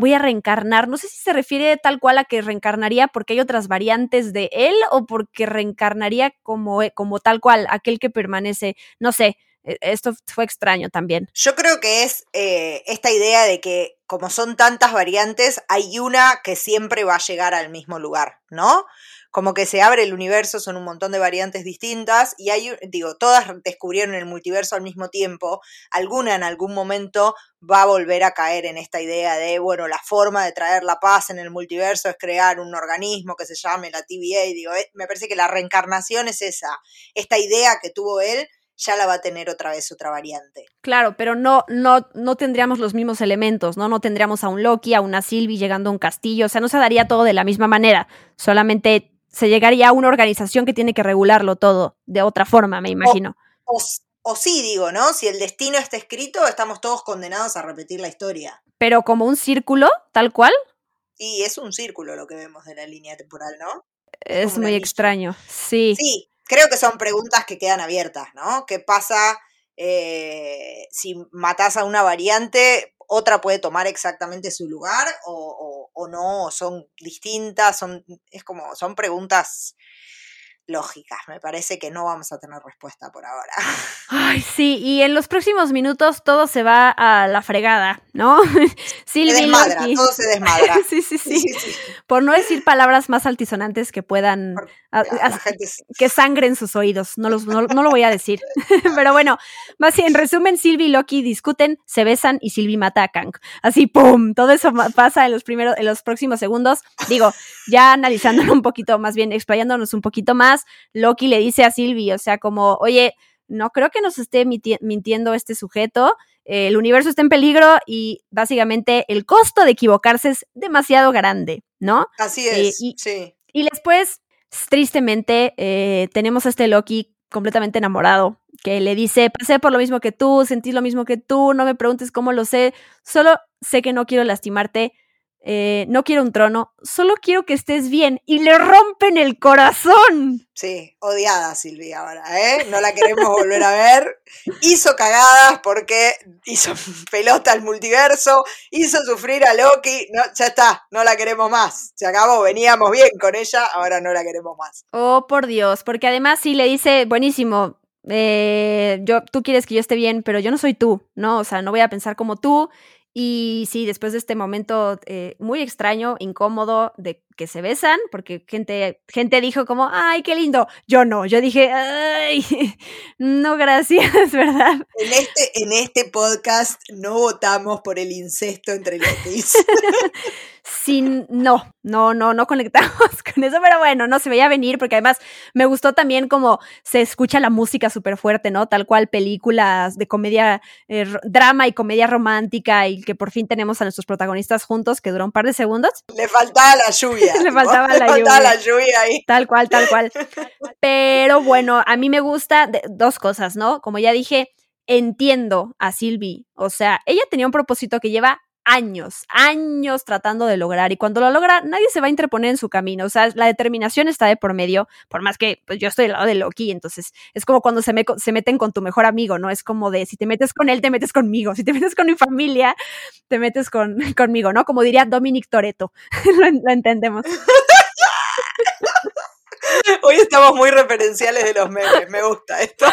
voy a reencarnar. No sé si se refiere tal cual a que reencarnaría porque hay otras variantes de él o porque reencarnaría como, como tal cual, aquel que permanece, no sé, e, esto fue extraño también. Yo creo que es eh, esta idea de que como son tantas variantes, hay una que siempre va a llegar al mismo lugar, ¿no? como que se abre el universo, son un montón de variantes distintas y hay, digo, todas descubrieron el multiverso al mismo tiempo, alguna en algún momento va a volver a caer en esta idea de, bueno, la forma de traer la paz en el multiverso es crear un organismo que se llame la TVA, digo, eh, me parece que la reencarnación es esa, esta idea que tuvo él ya la va a tener otra vez otra variante. Claro, pero no, no, no tendríamos los mismos elementos, ¿no? No tendríamos a un Loki, a una Sylvie llegando a un castillo, o sea, no se daría todo de la misma manera, solamente se llegaría a una organización que tiene que regularlo todo de otra forma, me imagino. O, sí, digo, ¿no? Si el destino está escrito, estamos todos condenados a repetir la historia. Pero como un círculo, tal cual. Y es un círculo lo que vemos de la línea temporal, ¿no? Es, muy extraño, sí. Sí, creo que son preguntas que quedan abiertas, ¿no? ¿Qué pasa eh, si matas a una variante? ¿Otra puede tomar exactamente su lugar o, o no? ¿Son distintas? Son, es como, son preguntas lógicas. Me parece que no vamos a tener respuesta por ahora. (laughs) Ay, sí, y en los próximos minutos todo se va a la fregada, ¿no? (laughs) se desmadra, todo se desmadra. (laughs) sí, sí, sí, Por no decir palabras más altisonantes que puedan, que sangren sus oídos, no, los, no, lo voy a decir. Pero bueno, más en resumen, Sylvie y Loki discuten, se besan y Sylvie mata a Kang. Así, ¡pum! Todo eso pasa en los, primeros, en los próximos segundos. Digo, ya analizándolo un poquito, más bien explayándonos un poquito más Loki le dice a Sylvie, o sea, como, oye, no creo que nos esté mintiendo este sujeto, el universo está en peligro y básicamente el costo de equivocarse es demasiado grande, ¿no? Así eh, es, y, sí. Y después, tristemente, eh, tenemos a este Loki completamente enamorado, que le dice, pasé por lo mismo que tú, sentí lo mismo que tú, no me preguntes cómo lo sé, solo sé que no quiero lastimarte, eh, no quiero un trono, solo quiero que estés bien. Y le rompen el corazón. Sí, odiada Silvia ahora, ¿eh? No la queremos volver a ver. Hizo cagadas porque hizo (laughs) pelota al multiverso, hizo sufrir a Loki. No, ya está, no la queremos más. Se acabó, veníamos bien con ella, ahora no la queremos más. Oh, por Dios, porque además sí le dice, buenísimo, eh, yo, tú quieres que yo esté bien, pero yo no soy tú, ¿no? O sea, no voy a pensar como tú y sí, después de este momento eh, muy extraño, incómodo, de que se besan, porque gente, gente dijo como, ay, qué lindo. Yo no, yo dije, ay, (laughs) no, gracias, (laughs) ¿verdad? En este, en este podcast no votamos por el incesto entre los Sin, no, no, no, no conectamos (laughs) con eso, pero bueno, no se veía venir, porque además me gustó también como se escucha la música súper fuerte, ¿no? Tal cual películas de comedia, eh, drama y comedia romántica, y que por fin tenemos a nuestros protagonistas juntos, que duró un par de segundos. Le faltaba la lluvia. (laughs) (laughs) Le faltaba, la, lluvia. ahí. Tal cual, tal cual. (laughs) Pero bueno, a mí me gusta dos cosas, ¿no? Como ya dije, entiendo a Sylvie. O sea, ella tenía un propósito que lleva años, años tratando de lograr y cuando lo logra nadie se va a interponer en su camino, o sea, la determinación está de por medio, por más que pues yo estoy del lado de Loki, entonces es como cuando se, me, se meten con tu mejor amigo, ¿no? Es como de si te metes con él, te metes conmigo, si te metes con mi familia, te metes con, (laughs) conmigo, ¿no? Como diría Dominic Toreto, (laughs) lo entendemos. Hoy estamos muy referenciales de los memes, me gusta esto.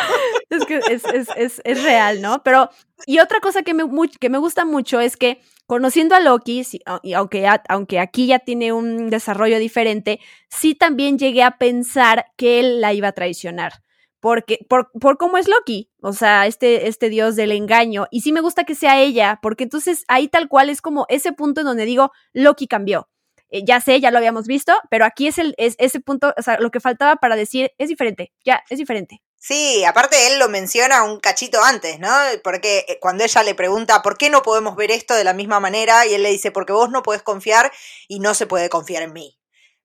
Es que es, real, ¿no? Pero, y otra cosa que me, que me gusta mucho es que conociendo a Loki, y aunque, aunque aquí ya tiene un desarrollo diferente, sí también llegué a pensar que él la iba a traicionar. Porque, por, por cómo es Loki, o sea, este, este dios del engaño. Y sí me gusta que sea ella, porque entonces ahí tal cual es como ese punto en donde digo, Loki cambió. Eh, ya sé, ya lo habíamos visto, pero aquí es, el, es ese punto, o sea, lo que faltaba para decir es diferente, ya, es diferente. Sí, aparte él lo menciona un cachito antes, ¿no? Porque eh, cuando ella le pregunta, ¿por qué no podemos ver esto de la misma manera? Y él le dice, porque vos no podés confiar y no se puede confiar en mí.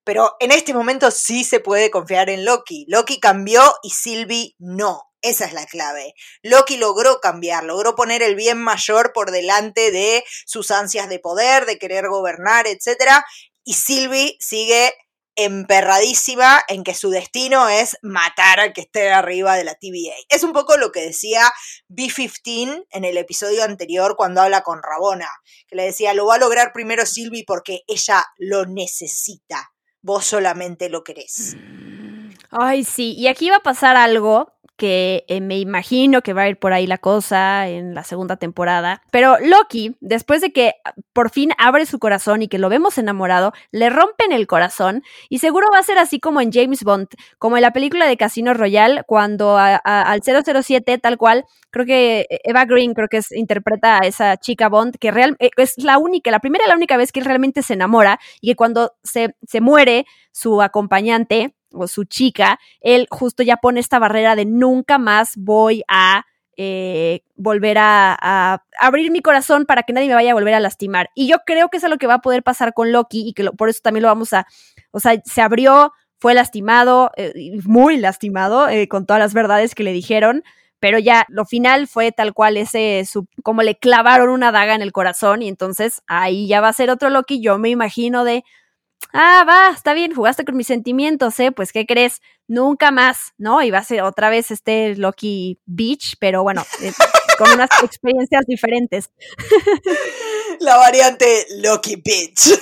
Pero en este momento sí se puede confiar en Loki. Loki cambió y Sylvie no. Esa es la clave. Loki logró cambiar, logró poner el bien mayor por delante de sus ansias de poder, de querer gobernar, etc y Sylvie sigue emperradísima en que su destino es matar al que esté arriba de la TVA. Es un poco lo que decía B-15 en el episodio anterior cuando habla con Rabona, que le decía, lo va a lograr primero Sylvie porque ella lo necesita, vos solamente lo querés. Ay, sí, y aquí va a pasar algo que eh, me imagino que va a ir por ahí la cosa en la segunda temporada. Pero Loki, después de que por fin abre su corazón y que lo vemos enamorado, le rompen el corazón y seguro va a ser así como en James Bond, como en la película de Casino Royale, cuando al 007 tal cual, creo que Eva Green creo que interpreta a esa chica Bond, que eh, es la única, la primera y la única vez que él realmente se enamora y que cuando se, se muere su acompañante, o su chica, él justo ya pone esta barrera de nunca más voy a eh, volver a, abrir mi corazón para que nadie me vaya a volver a lastimar. Y yo creo que eso es lo que va a poder pasar con Loki y que por eso también lo vamos a, o sea, se abrió, fue lastimado, eh, muy lastimado eh, con todas las verdades que le dijeron. Pero ya lo final fue tal cual ese, su, como le clavaron una daga en el corazón y entonces ahí ya va a ser otro Loki, yo me imagino de, ah, va, está bien, jugaste con mis sentimientos, ¿eh? Pues, ¿qué crees? Nunca más, ¿no? Y va a ser otra vez este Loki Beach, pero bueno, eh, con unas (laughs) experiencias diferentes. La variante Loki Beach.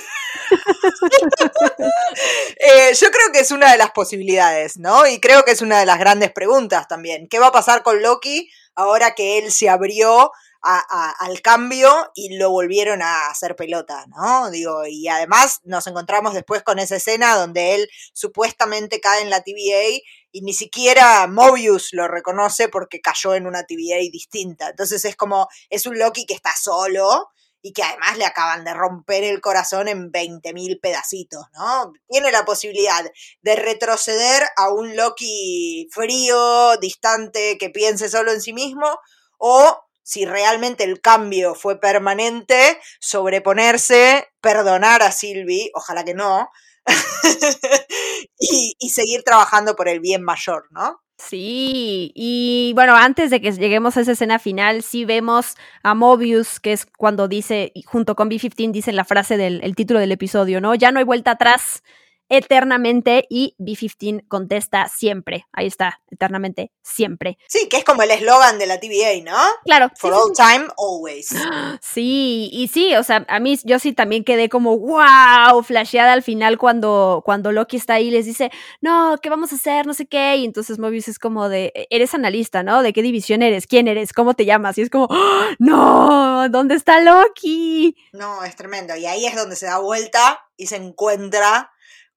Eh, yo creo que es una de las posibilidades, ¿no? Y creo que es una de las grandes preguntas también. ¿Qué va a pasar con Loki ahora que él se abrió al cambio y lo volvieron a hacer pelota, ¿no? Digo, y además nos encontramos después con esa escena donde él supuestamente cae en la TVA y ni siquiera Mobius lo reconoce porque cayó en una TVA distinta. Entonces es como, es un Loki que está solo y que además le acaban de romper el corazón en 20.000 pedacitos, ¿no? Tiene la posibilidad de retroceder a un Loki frío, distante, que piense solo en sí mismo, o si realmente el cambio fue permanente, sobreponerse, perdonar a Silvi, ojalá que no, (laughs) y, seguir trabajando por el bien mayor, ¿no? Sí, y bueno, antes de que lleguemos a esa escena final, sí vemos a Mobius, que es cuando dice, junto con B-15, dice la frase del el título del episodio, ¿no? Ya no hay vuelta atrás, eternamente y B15 contesta siempre. Ahí está, eternamente, siempre. Sí, que es como el eslogan de la TVA, ¿no? Claro. For all time, always. (gasps) Sí, y sí, o sea, a mí yo sí también quedé como, wow, flasheada al final cuando, cuando Loki está ahí y les dice, no, ¿qué vamos a hacer? No sé qué. Y entonces Mobius es como de, e-, eres analista, ¿no? ¿De qué división eres? ¿Quién eres? ¿Cómo te llamas? Y es como, (gasps) no, ¿dónde está Loki? No, es tremendo. Y ahí es donde se da vuelta y se encuentra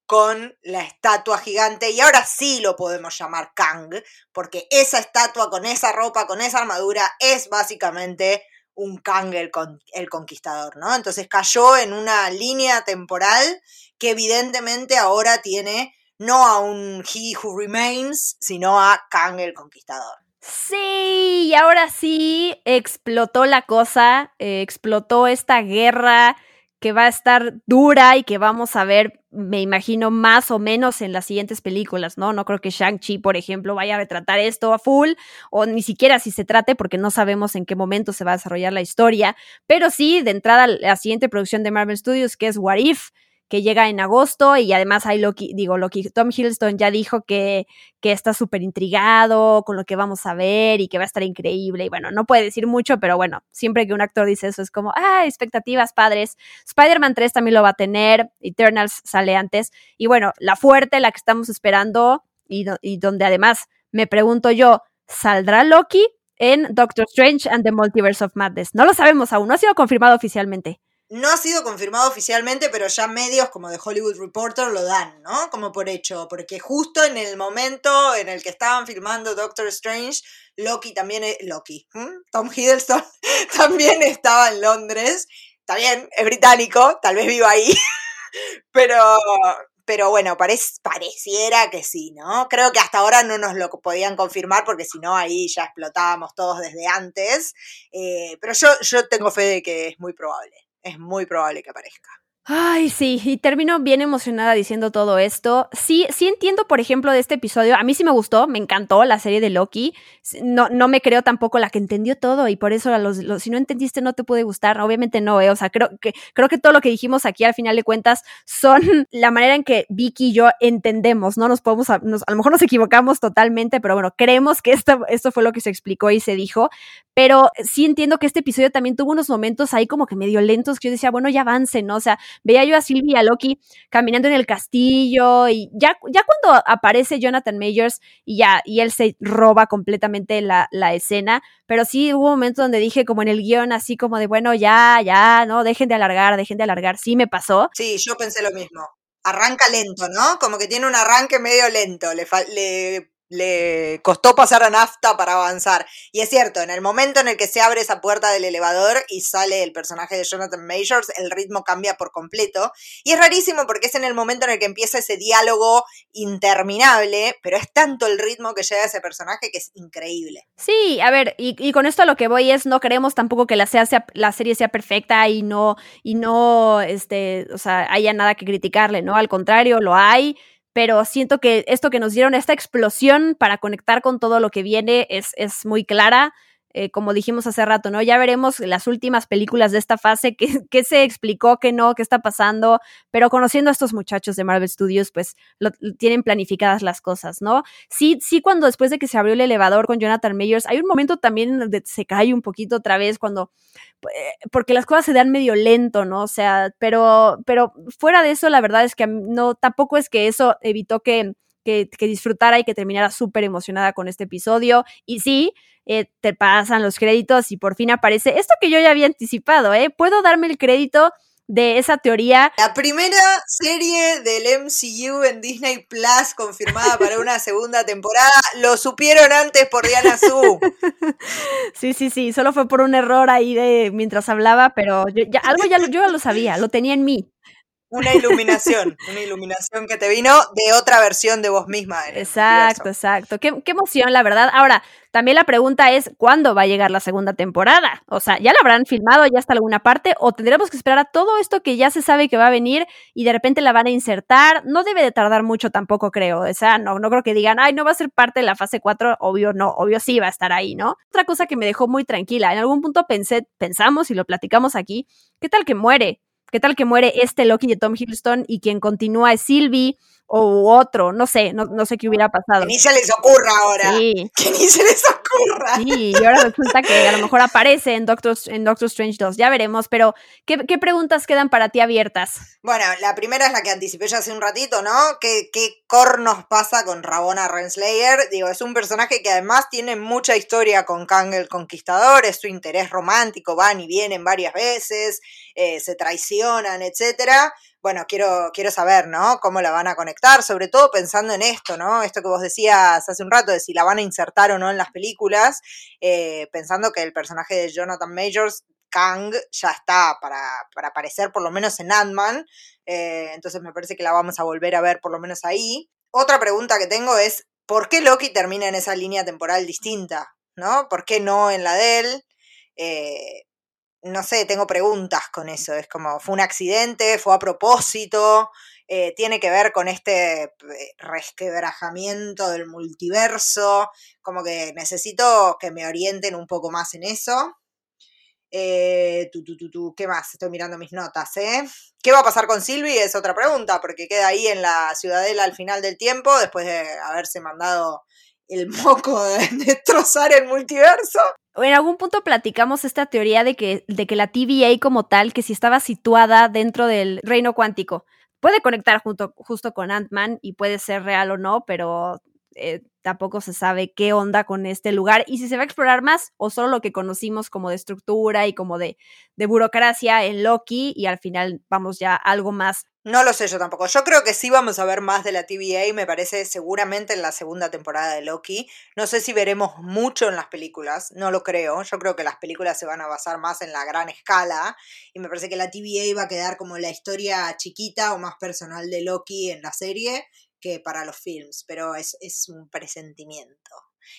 con la estatua gigante y ahora sí lo podemos llamar Kang, porque esa estatua con esa ropa, con esa armadura es básicamente un Kang el, el, conquistador, ¿no? Entonces cayó en una línea temporal que evidentemente ahora tiene no a un He Who Remains, sino a Kang el conquistador. Sí, y ahora sí explotó la cosa, eh, explotó esta guerra que va a estar dura y que vamos a ver, me imagino, más o menos en las siguientes películas, ¿no? No creo que Shang-Chi, por ejemplo, vaya a retratar esto a full, o ni siquiera si se trate, porque no sabemos en qué momento se va a desarrollar la historia, pero sí, de entrada, la siguiente producción de Marvel Studios, que es What If, que llega en agosto y además hay Loki, digo, Loki, Tom Hiddleston ya dijo que, que está súper intrigado con lo que vamos a ver y que va a estar increíble y bueno, no puede decir mucho, pero bueno, siempre que un actor dice eso es como, ah, expectativas padres. Spider-Man 3 también lo va a tener, Eternals sale antes y bueno, la fuerte, la que estamos esperando y, y donde además me pregunto yo, ¿saldrá Loki? en Doctor Strange and the Multiverse of Madness. No lo sabemos aún, no ha sido confirmado oficialmente. No ha sido confirmado oficialmente, pero ya medios como The Hollywood Reporter lo dan, ¿no? Como por hecho, porque justo en el momento en el que estaban filmando Doctor Strange, Loki también, es, Loki, Tom Hiddleston (laughs) también estaba en Londres. Está bien, es británico, tal vez viva ahí, (laughs) pero, pero bueno, pareciera que sí, ¿no? Creo que hasta ahora no nos lo podían confirmar porque si no ahí ya explotábamos todos desde antes, eh, pero yo, yo tengo fe de que es muy probable es muy probable que aparezca. Ay, sí, y termino bien emocionada diciendo todo esto. Sí, sí entiendo, por ejemplo, de este episodio. A mí sí me gustó, me encantó la serie de Loki. No, no me creo tampoco la que entendió todo y por eso los, si no entendiste no te puede gustar. Obviamente no, ¿eh? O sea, creo que, creo que todo lo que dijimos aquí al final de cuentas son (laughs) la manera en que Vicky y yo entendemos, ¿no? Nos podemos, a, lo mejor nos equivocamos totalmente, pero bueno, creemos que esto, esto fue lo que se explicó y se dijo. Pero sí entiendo que este episodio también tuvo unos momentos ahí como que medio lentos que yo decía, bueno, ya avance, ¿no? O sea, veía yo a Sylvie y a Loki caminando en el castillo y ya, ya cuando aparece Jonathan Majors y ya, y él se roba completamente la, la escena, pero sí hubo un momento donde dije como en el guion así como de, bueno, ya, ya, no, dejen de alargar, dejen de alargar, sí me pasó. Sí, yo pensé lo mismo. Arranca lento, ¿no? Como que tiene un arranque medio lento, le, le le costó pasar a nafta para avanzar. Y es cierto, en el momento en el que se abre esa puerta del elevador y sale el personaje de Jonathan Majors, el ritmo cambia por completo. Y es rarísimo porque es en el momento en el que empieza ese diálogo interminable, pero es tanto el ritmo que llega ese personaje que es increíble. Sí, a ver, y, con esto lo que voy es, no queremos tampoco que la, sea, la serie sea perfecta y no, y no, este, o sea, haya nada que criticarle, ¿no? Al contrario, lo hay pero siento que esto que nos dieron, esta explosión para conectar con todo lo que viene es, es muy clara. Eh, como dijimos hace rato, ¿no? Ya veremos las últimas películas de esta fase, (laughs) qué, se explicó, qué no, qué está pasando, pero conociendo a estos muchachos de Marvel Studios, pues tienen planificadas las cosas, ¿no? Sí, sí, cuando después de que se abrió el elevador con Jonathan Mayers, hay un momento también donde se cae un poquito otra vez cuando, eh, porque las cosas se dan medio lento, ¿no? O sea, pero, pero fuera de eso, la verdad es que no, tampoco es que eso evitó que que, disfrutara y que terminara súper emocionada con este episodio. Y sí, eh, te pasan los créditos y por fin aparece esto que yo ya había anticipado, ¿eh? Puedo darme el crédito de esa teoría. La primera serie del MCU en Disney Plus confirmada para una (laughs) segunda temporada, lo supieron antes por Diana Su. (laughs) Sí, sí, sí, solo fue por un error ahí de mientras hablaba, pero ya, algo ya, yo ya lo sabía, lo tenía en mí. Una iluminación, una iluminación que te vino de otra versión de vos misma. exacto, exacto. Qué, qué, emoción, la verdad. Ahora, también la pregunta es, ¿cuándo va a llegar la segunda temporada? O sea, ¿ya la habrán filmado ya hasta alguna parte? ¿O tendremos que esperar a todo esto que ya se sabe que va a venir y de repente la van a insertar? No debe de tardar mucho tampoco, creo. O sea, no, no creo que digan, ay, no va a ser parte de la fase 4. Obvio, no, obvio sí va a estar ahí, ¿no? Otra cosa que me dejó muy tranquila, en algún punto pensé, pensamos y lo platicamos aquí, ¿qué tal que muere? ¿Qué tal que muere este Loki de Tom Hiddleston y quien continúa es Sylvie? O otro, no sé, no, no sé qué hubiera pasado. Que ni se les ocurra ahora. Sí. (laughs) Que ni se les ocurra. Sí, y ahora resulta que a lo mejor aparece en Doctor, en Doctor Strange 2, ya veremos, pero ¿qué, ¿qué, preguntas quedan para ti abiertas? Bueno, la primera es la que anticipé ya hace un ratito, ¿no? ¿Qué, qué cornos pasa con Rabona Renslayer? Digo, es un personaje que además tiene mucha historia con Kang el Conquistador, es su interés romántico, van y vienen varias veces, eh, se traicionan, etcétera bueno, quiero, quiero saber, ¿no? Cómo la van a conectar, sobre todo pensando en esto, ¿no? Esto que vos decías hace un rato, de si la van a insertar o no en las películas, eh, pensando que el personaje de Jonathan Majors, Kang, ya está para, para aparecer por lo menos en Ant-Man, eh, entonces me parece que la vamos a volver a ver por lo menos ahí. Otra pregunta que tengo es, ¿por qué Loki termina en esa línea temporal distinta? ¿No? ¿Por qué no en la de él? Eh, no sé, tengo preguntas con eso. Es como, fue un accidente, fue a propósito, eh, tiene que ver con este eh, resquebrajamiento del multiverso. Como que necesito que me orienten un poco más en eso. Eh, ¿Qué más? Estoy mirando mis notas, ¿eh? ¿Qué va a pasar con Sylvie? Es otra pregunta, porque queda ahí en la ciudadela al final del tiempo, después de haberse mandado el moco de (laughs) destrozar el multiverso. En algún punto platicamos esta teoría de que, de que la TVA como tal, que si estaba situada dentro del reino cuántico, puede conectar junto, justo con Ant-Man y puede ser real o no, pero eh, tampoco se sabe qué onda con este lugar y si se va a explorar más o solo lo que conocimos como de estructura y como de, de burocracia en Loki y al final vamos ya algo más. No lo sé yo tampoco. Yo creo que sí vamos a ver más de la TVA, me parece seguramente en la segunda temporada de Loki. No sé si veremos mucho en las películas, no lo creo. Yo creo que las películas se van a basar más en la gran escala y me parece que la TVA va a quedar como la historia chiquita o más personal de Loki en la serie que para los films, pero es, un presentimiento.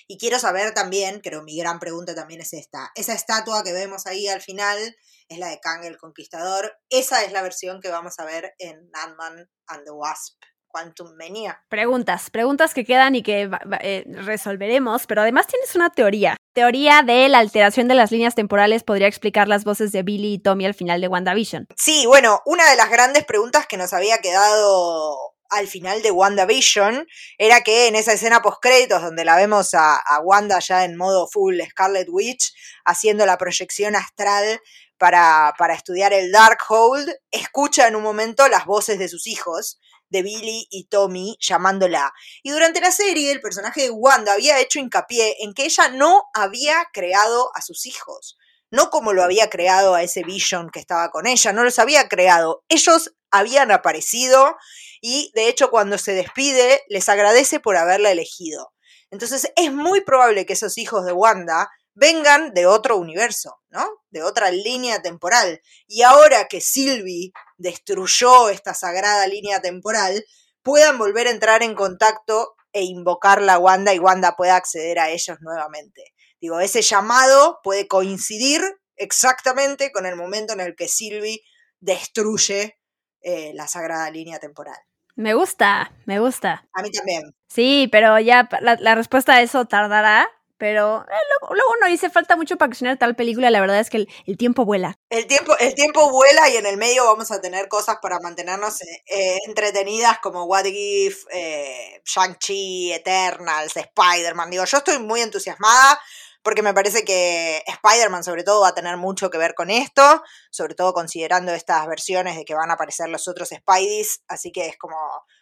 Y quiero saber también, creo mi gran pregunta también es esta, esa estatua que vemos ahí al final es la de Kang el Conquistador, esa es la versión que vamos a ver en Ant-Man and the Wasp. Quantum Mania. Preguntas, preguntas que quedan y que eh, resolveremos, pero además tienes una teoría. Teoría de la alteración de las líneas temporales podría explicar las voces de Billy y Tommy al final de WandaVision. Sí, bueno, una de las grandes preguntas que nos había quedado al final de WandaVision era que en esa escena post-créditos donde la vemos a, a, Wanda ya en modo full Scarlet Witch haciendo la proyección astral para, para estudiar el Darkhold, escucha en un momento las voces de sus hijos de Billy y Tommy llamándola. Y durante la serie el personaje de Wanda había hecho hincapié en que ella no había creado a sus hijos. No como lo había creado a ese Vision que estaba con ella, no los había creado. Ellos habían aparecido y de hecho cuando se despide les agradece por haberla elegido. Entonces es muy probable que esos hijos de Wanda vengan de otro universo, ¿no? De otra línea temporal. Y ahora que Sylvie destruyó esta sagrada línea temporal, puedan volver a entrar en contacto e invocar la Wanda y Wanda pueda acceder a ellos nuevamente. Digo, ese llamado puede coincidir exactamente con el momento en el que Sylvie destruye eh, la sagrada línea temporal. Me gusta, me gusta. A mí también. Sí, pero ya la, la respuesta a eso tardará, pero eh, luego, luego, no dice falta mucho para accionar tal película. La verdad es que el, el, tiempo vuela. El tiempo, el tiempo vuela y en el medio vamos a tener cosas para mantenernos eh, entretenidas como What If, eh, Shang-Chi, Eternals, Spider-Man. Digo, yo estoy muy entusiasmada porque me parece que Spider-Man sobre todo va a tener mucho que ver con esto, sobre todo considerando estas versiones de que van a aparecer los otros Spideys, así que es como,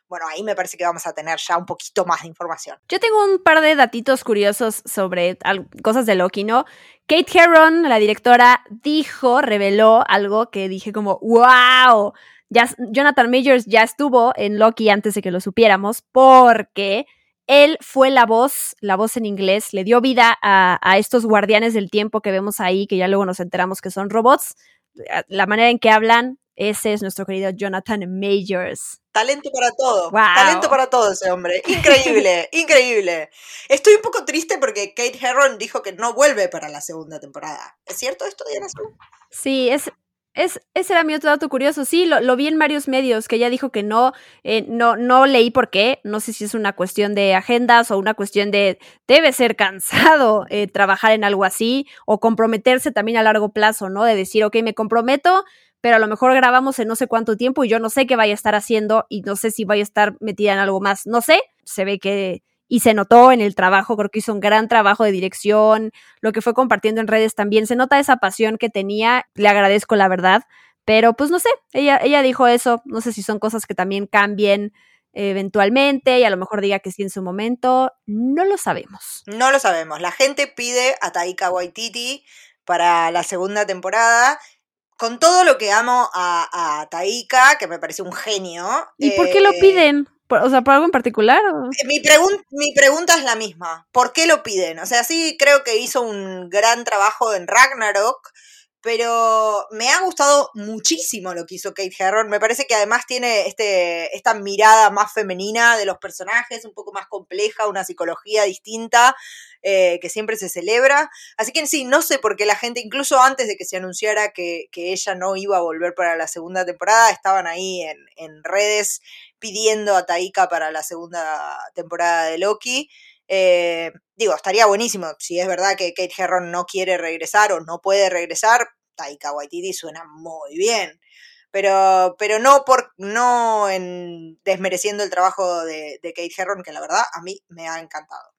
bueno, ahí me parece que vamos a tener ya un poquito más de información. Yo tengo un par de datitos curiosos sobre cosas de Loki, ¿no? Kate Herron, la directora, dijo, reveló algo que dije como, wow, Jonathan Majors ya estuvo en Loki antes de que lo supiéramos, porque él fue la voz, la voz en inglés, le dio vida a, a, estos guardianes del tiempo que vemos ahí, que ya luego nos enteramos que son robots. La manera en que hablan, ese es nuestro querido Jonathan Majors. Talento para todo. Wow. Talento para todo ese hombre. Increíble, (laughs) increíble. Estoy un poco triste porque Kate Herron dijo que no vuelve para la segunda temporada. ¿Es cierto esto, Diana Sí, es, es, ese era mi otro dato curioso. Sí, lo, lo, vi en varios medios que ella dijo que no, eh, no, no leí por qué. No sé si es una cuestión de agendas o una cuestión de debe ser cansado eh, trabajar en algo así o comprometerse también a largo plazo, ¿no? De decir, ok, me comprometo, pero a lo mejor grabamos en no sé cuánto tiempo y yo no sé qué vaya a estar haciendo y no sé si vaya a estar metida en algo más. No sé, se ve que y se notó en el trabajo, creo que hizo un gran trabajo de dirección, lo que fue compartiendo en redes también, se nota esa pasión que tenía, le agradezco la verdad, pero pues no sé, ella, ella dijo eso, no sé si son cosas que también cambien eventualmente y a lo mejor diga que sí en su momento, no lo sabemos. No lo sabemos, la gente pide a Taika Waititi para la segunda temporada con todo lo que amo a, a Taika, que me parece un genio. ¿Y eh, por qué lo piden? O sea, ¿por algo en particular? Mi, pregun mi pregunta es la misma. ¿Por qué lo piden? O sea, sí creo que hizo un gran trabajo en Ragnarok, pero me ha gustado muchísimo lo que hizo Kate Herron. Me parece que además tiene este, esta mirada más femenina de los personajes, un poco más compleja, una psicología distinta. Eh, que siempre se celebra. Así que sí, no sé por qué la gente, incluso antes de que se anunciara que, que ella no iba a volver para la segunda temporada, estaban ahí en, en redes pidiendo a Taika para la segunda temporada de Loki. Eh, digo, estaría buenísimo. Si es verdad que Kate Herron no quiere regresar o no puede regresar, Taika Waititi suena muy bien. Pero, pero no por no en desmereciendo el trabajo de, Kate Herron, que la verdad a mí me ha encantado.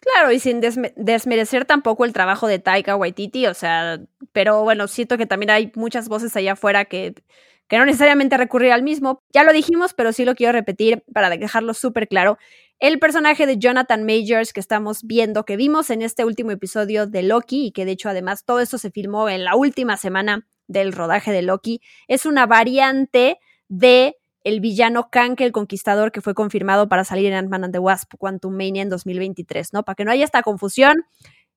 Claro, y sin desme desmerecer tampoco el trabajo de Taika Waititi, o sea, pero bueno, siento que también hay muchas voces allá afuera que, que no necesariamente recurrir al mismo. Ya lo dijimos, pero sí lo quiero repetir para dejarlo súper claro. El personaje de Jonathan Majors que estamos viendo, que vimos en este último episodio de Loki, y que de hecho además todo esto se filmó en la última semana del rodaje de Loki, es una variante de el villano Kang el Conquistador que fue confirmado para salir en Ant-Man and the Wasp Quantum Mania en 2023, ¿no? Para que no haya esta confusión,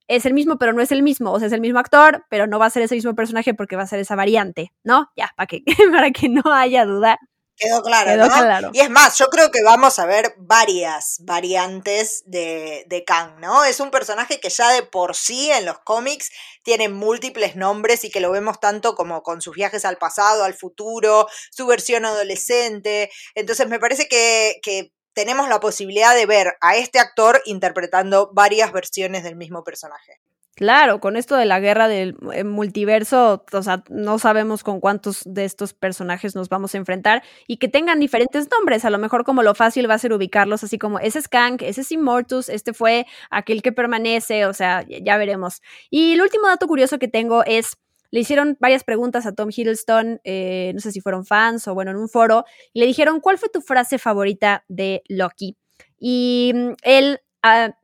es el mismo, pero no es el mismo, o sea, es el mismo actor, pero no va a ser ese mismo personaje porque va a ser esa variante, ¿no? Ya, para que, (laughs) para que no haya duda. Quedó claro, Quedó ¿no? claro. Y es más, yo creo que vamos a ver varias variantes de, de Kang, ¿no? Es un personaje que ya de por sí en los cómics tiene múltiples nombres y que lo vemos tanto como con sus viajes al pasado, al futuro, su versión adolescente. Entonces me parece que, que tenemos la posibilidad de ver a este actor interpretando varias versiones del mismo personaje. Claro, con esto de la guerra del eh, multiverso, o sea, no sabemos con cuántos de estos personajes nos vamos a enfrentar y que tengan diferentes nombres. A lo mejor como lo fácil va a ser ubicarlos así como ese es Kang, ese es Immortus, este fue aquel que permanece, o sea, ya veremos. Y el último dato curioso que tengo es, le hicieron varias preguntas a Tom Hiddleston, eh, no sé si fueron fans o bueno, en un foro, y le dijeron, ¿cuál fue tu frase favorita de Loki? Y mm, él ah,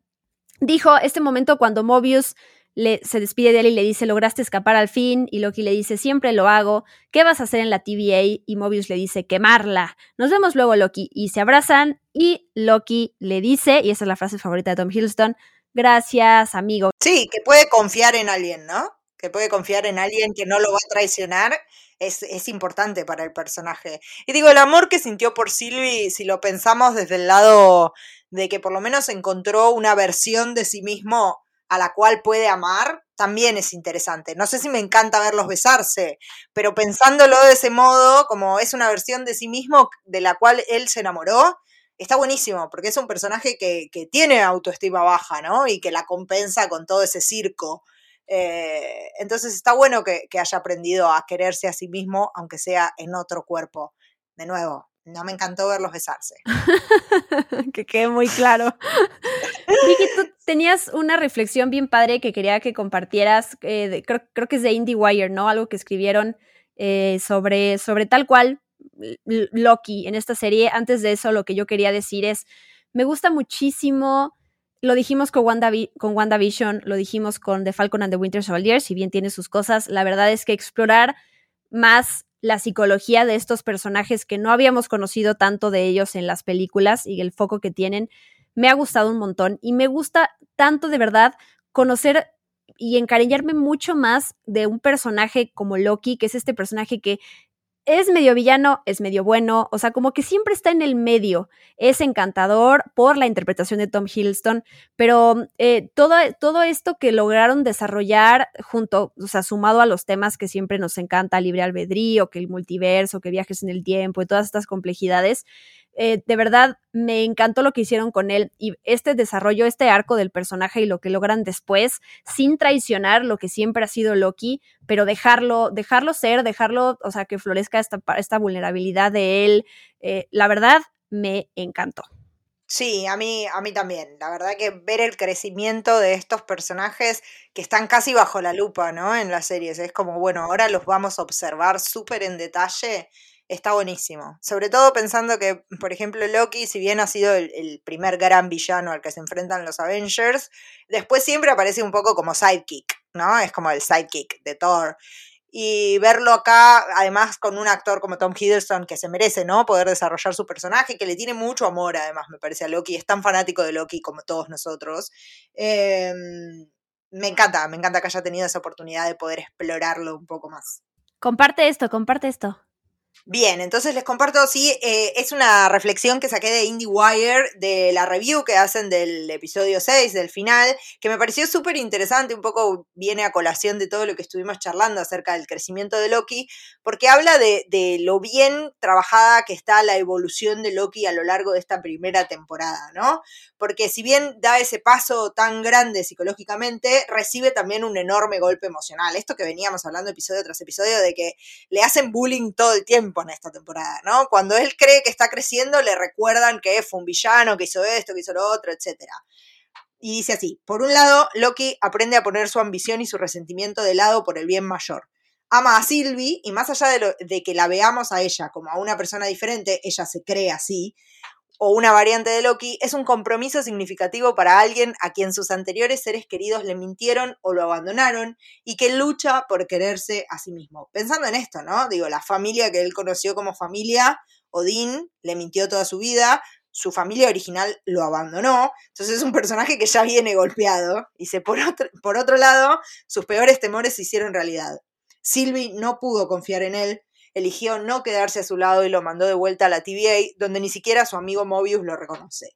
dijo, este momento cuando Mobius se despide de él y le dice, lograste escapar al fin, y Loki le dice, siempre lo hago, ¿qué vas a hacer en la TVA? Y Mobius le dice, quemarla. Nos vemos luego, Loki, y se abrazan, y Loki le dice, y esa es la frase favorita de Tom Hiddleston, gracias, amigo. Sí, que puede confiar en alguien, ¿no? Que puede confiar en alguien que no lo va a traicionar. Es, es, importante para el personaje. Y digo, el amor que sintió por Sylvie, si lo pensamos desde el lado de que por lo menos encontró una versión de sí mismo a la cual puede amar, también es interesante. No sé si me encanta verlos besarse, pero pensándolo de ese modo, como es una versión de sí mismo de la cual él se enamoró, está buenísimo, porque es un personaje que, tiene autoestima baja, ¿no? Y que la compensa con todo ese circo. Eh, entonces está bueno que, que haya aprendido a quererse a sí mismo, aunque sea en otro cuerpo. De nuevo, no me encantó verlos besarse. (laughs) que quede muy claro. Vicky, tú (laughs) tenías una reflexión bien padre que quería que compartieras, eh, creo, que es de IndieWire, ¿no? Algo que escribieron eh, sobre, sobre tal cual Loki en esta serie. Antes de eso, lo que yo quería decir es, me gusta muchísimo, lo dijimos con, con WandaVision, lo dijimos con The Falcon and the Winter Soldier, si bien tiene sus cosas, la verdad es que explorar más la psicología de estos personajes que no habíamos conocido tanto de ellos en las películas y el foco que tienen, me ha gustado un montón. Y me gusta tanto de verdad conocer y encariñarme mucho más de un personaje como Loki, que es este personaje que es medio villano, es medio bueno, o sea, como que siempre está en el medio. Es encantador por la interpretación de Tom Hiddleston, pero eh, todo, todo esto que lograron desarrollar junto, o sea, sumado a los temas que siempre nos encanta, libre albedrío, que el multiverso, que viajes en el tiempo y todas estas complejidades, eh, de verdad me encantó lo que hicieron con él y este desarrollo, este arco del personaje y lo que logran después, sin traicionar lo que siempre ha sido Loki, pero dejarlo, dejarlo ser, dejarlo, o sea, que florezca esta, esta vulnerabilidad de él, eh, la verdad me encantó. Sí, a mí, a mí también. La verdad que ver el crecimiento de estos personajes que están casi bajo la lupa, ¿no? En las series. Es como, bueno, ahora los vamos a observar súper en detalle está buenísimo. Sobre todo pensando que, por ejemplo, Loki, si bien ha sido el, primer gran villano al que se enfrentan los Avengers, después siempre aparece un poco como sidekick, ¿no? Es como el sidekick de Thor. Y verlo acá, además con un actor como Tom Hiddleston, que se merece, ¿no? Poder desarrollar su personaje, que le tiene mucho amor, además, me parece a Loki, es tan fanático de Loki como todos nosotros. Em, me encanta, me encanta que haya tenido esa oportunidad de poder explorarlo un poco más. Comparte esto, comparte esto. Bien, entonces les comparto, sí, eh, es una reflexión que saqué de IndieWire de la review que hacen del episodio 6, del final, que me pareció súper interesante, un poco viene a colación de todo lo que estuvimos charlando acerca del crecimiento de Loki, porque habla de, de lo bien trabajada que está la evolución de Loki a lo largo de esta primera temporada, ¿no? Porque si bien da ese paso tan grande psicológicamente, recibe también un enorme golpe emocional. Esto que veníamos hablando episodio tras episodio de que le hacen bullying todo el tiempo en esta temporada, ¿no? Cuando él cree que está creciendo, le recuerdan que fue un villano, que hizo esto, que hizo lo otro, etc. Y dice así, por un lado, Loki aprende a poner su ambición y su resentimiento de lado por el bien mayor. Ama a Sylvie y más allá de que la veamos a ella como a una persona diferente, ella se cree así, o una variante de Loki, es un compromiso significativo para alguien a quien sus anteriores seres queridos le mintieron o lo abandonaron y que lucha por quererse a sí mismo. Pensando en esto, ¿no? Digo, la familia que él conoció como familia, Odín, le mintió toda su vida, su familia original lo abandonó, entonces es un personaje que ya viene golpeado se, por, otro, por otro lado, sus peores temores se hicieron realidad. Sylvie no pudo confiar en él, eligió no quedarse a su lado y lo mandó de vuelta a la TVA, donde ni siquiera su amigo Mobius lo reconoce.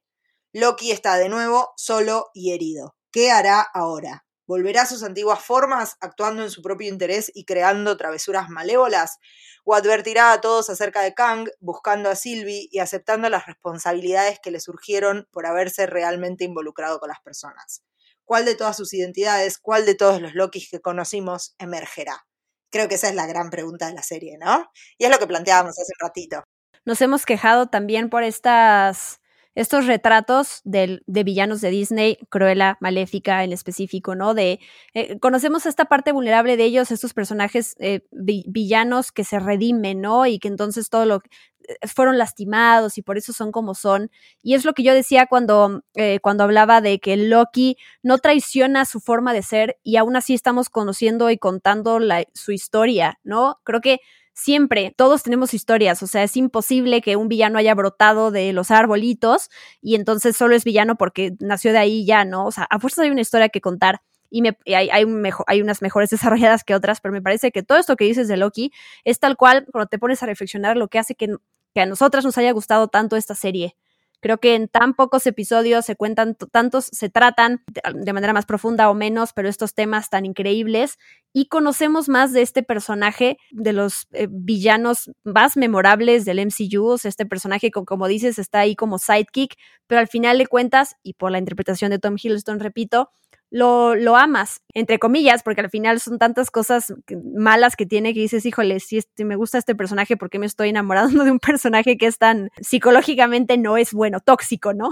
Loki está de nuevo solo y herido. ¿Qué hará ahora? ¿Volverá a sus antiguas formas, actuando en su propio interés y creando travesuras malévolas? ¿O advertirá a todos acerca de Kang, buscando a Sylvie y aceptando las responsabilidades que le surgieron por haberse realmente involucrado con las personas? cuál de todas sus identidades, cuál de todos los Lokis que conocimos emergerá. Creo que esa es la gran pregunta de la serie, ¿no? Y es lo que planteábamos hace un ratito. Nos hemos quejado también por estas estos retratos de, villanos de Disney, Cruella, Maléfica en específico, ¿no? De eh, conocemos esta parte vulnerable de ellos, estos personajes eh, villanos que se redimen, ¿no? Y que entonces todo lo eh, fueron lastimados y por eso son como son. Y es lo que yo decía cuando, cuando hablaba de que Loki no traiciona su forma de ser y aún así estamos conociendo y contando su historia, ¿no? Creo que siempre, todos tenemos historias, o sea, es imposible que un villano haya brotado de los arbolitos y entonces solo es villano porque nació de ahí ya, ¿no? O sea, a fuerza hay una historia que contar y, me, hay, hay, hay unas mejores (laughs) desarrolladas que otras, pero me parece que todo esto que dices de Loki es tal cual cuando te pones a reflexionar lo que hace que, que a nosotras nos haya gustado tanto esta serie. Creo que en tan pocos episodios se cuentan, tantos se tratan de manera más profunda o menos, pero estos temas tan increíbles. Y conocemos más de este personaje, de los eh, villanos más memorables del MCU, este personaje, como dices, está ahí como sidekick, pero al final de cuentas, y por la interpretación de Tom Hiddleston, repito, lo, lo, amas, entre comillas, porque al final son tantas cosas malas que tiene que dices, híjole, si este, me gusta este personaje, ¿por qué me estoy enamorando de un (laughs) personaje que es tan psicológicamente no es bueno, tóxico, ¿no?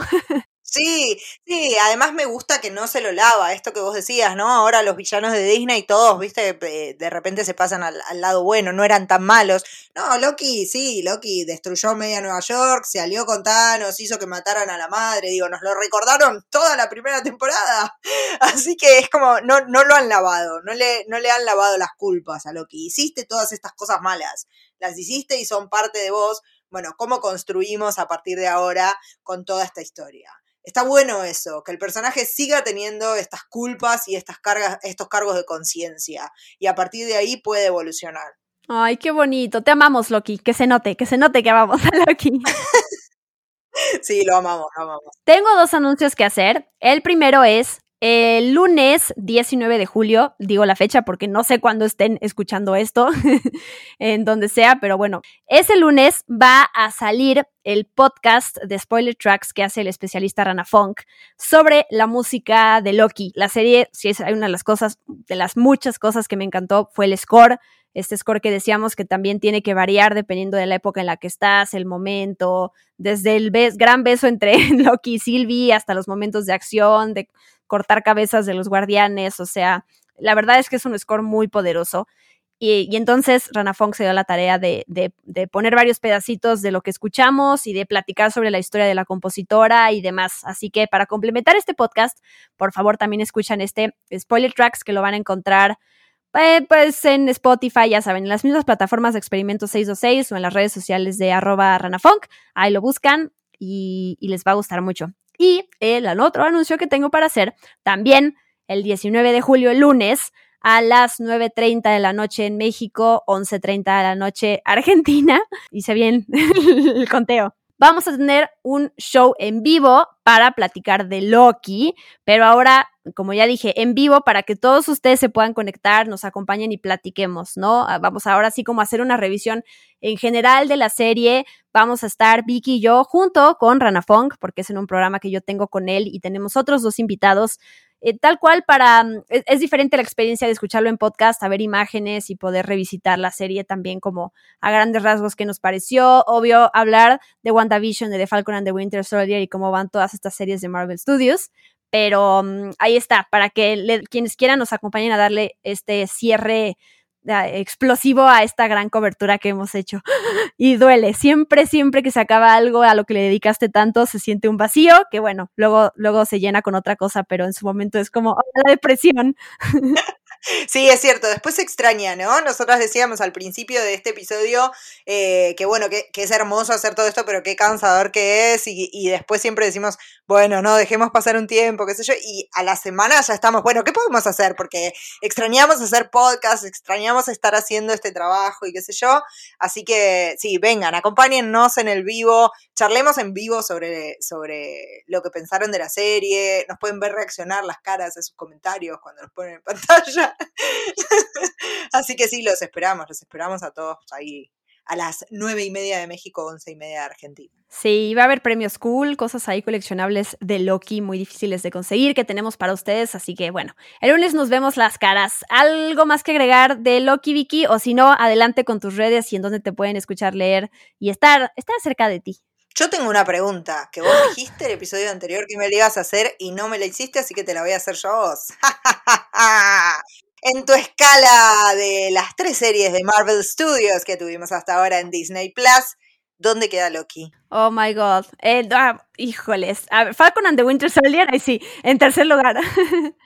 Sí, sí, además me gusta que no se lo lava, esto que vos decías, ¿no? Ahora los villanos de Disney todos, viste, de repente se pasan al, lado bueno, no eran tan malos. No, Loki, sí, Loki destruyó media Nueva York, se alió con Thanos, hizo que mataran a la madre, digo, nos lo recordaron toda la primera temporada. (laughs) Así que es como, no, no lo han lavado, no le, no le han lavado las culpas a Loki. Hiciste todas estas cosas malas, las hiciste y son parte de vos. Bueno, ¿cómo construimos a partir de ahora con toda esta historia? Está bueno eso, que el personaje siga teniendo estas culpas y estas cargas, estos cargos de conciencia. Y a partir de ahí puede evolucionar. Ay, qué bonito. Te amamos, Loki. Que se note, que se note que amamos a Loki. (laughs) sí, lo amamos, lo amamos. Tengo dos anuncios que hacer. El primero es el lunes 19 de julio, digo la fecha porque no sé cuándo estén escuchando esto, (laughs) en donde sea, pero bueno, ese lunes va a salir el podcast de Spoiler Tracks que hace el especialista Rana Funk sobre la música de Loki. La serie, si es una de las cosas, de las muchas cosas que me encantó, fue el score este score que decíamos que también tiene que variar dependiendo de la época en la que estás, el momento, desde el gran beso entre (laughs) Loki y Sylvie hasta los momentos de acción, de cortar cabezas de los guardianes, o sea, la verdad es que es un score muy poderoso. Y, entonces Rana Fong se dio la tarea de, de, poner varios pedacitos de lo que escuchamos y de platicar sobre la historia de la compositora y demás. Así que para complementar este podcast, por favor también escuchan este Spoiler Tracks que lo van a encontrar eh, pues en Spotify, ya saben, en las mismas plataformas de Experimento 626 o en las redes sociales de arroba ranafunk, ahí lo buscan y, les va a gustar mucho. Y el otro anuncio que tengo para hacer, también el 19 de julio, el lunes, a las 9.30 de la noche en México, 11.30 de la noche Argentina. (laughs) Hice bien (laughs) el conteo vamos a tener un show en vivo para platicar de Loki, pero ahora, como ya dije, en vivo para que todos ustedes se puedan conectar, nos acompañen y platiquemos, ¿no? Ah, vamos ahora sí como a hacer una revisión en general de la serie. Vamos a estar Vicky y yo junto con Rana Fong, porque es en un programa que yo tengo con él y tenemos otros dos invitados eh, tal cual para, mm, es, diferente la experiencia de escucharlo en podcast, a ver imágenes y poder revisitar la serie también como a grandes rasgos que nos pareció, obvio, hablar de WandaVision, de The Falcon and the Winter Soldier y cómo van todas estas series de Marvel Studios, pero mm, ahí está, para que quienes quieran nos acompañen a darle este cierre explosivo a esta gran cobertura que hemos hecho. (gasps) Y duele, siempre, siempre que se acaba algo a lo que le dedicaste tanto, se siente un vacío, que bueno, luego, luego se llena con otra cosa, pero en su momento es como la depresión. (laughs) Sí, es cierto, después se extraña, ¿no? Nosotras decíamos al principio de este episodio eh, que bueno, que, es hermoso hacer todo esto, pero qué cansador que es, y, después siempre decimos, bueno, no, dejemos pasar un tiempo, qué sé yo, y a la semana ya estamos, bueno, ¿qué podemos hacer? Porque extrañamos hacer podcast, extrañamos estar haciendo este trabajo y qué sé yo, así que sí, vengan, acompáñennos en el vivo, charlemos en vivo sobre, sobre lo que pensaron de la serie, nos pueden ver reaccionar las caras a sus comentarios cuando nos ponen en (laughs) pantalla. (laughs) Así que sí, los esperamos, los esperamos a todos ahí a las nueve y media de México, once y media de Argentina. Sí, va a haber premios cool, cosas ahí coleccionables de Loki muy difíciles de conseguir que tenemos para ustedes. Así que bueno, el lunes nos vemos las caras. ¿Algo más que agregar de Loki, Vicky? O si no, adelante con tus redes y en donde te pueden escuchar, leer y estar, estar cerca de ti. Yo tengo una pregunta que vos (gasps) dijiste el episodio anterior que me la ibas a hacer y no me la hiciste, así que te la voy a hacer yo a vos. (laughs) en tu escala de las tres series de Marvel Studios que tuvimos hasta ahora en Disney Plus, ¿dónde queda Loki? Oh my god. Eh, ah, híjoles. Falcon and the Winter Soldier, ahí sí, en tercer lugar. (laughs)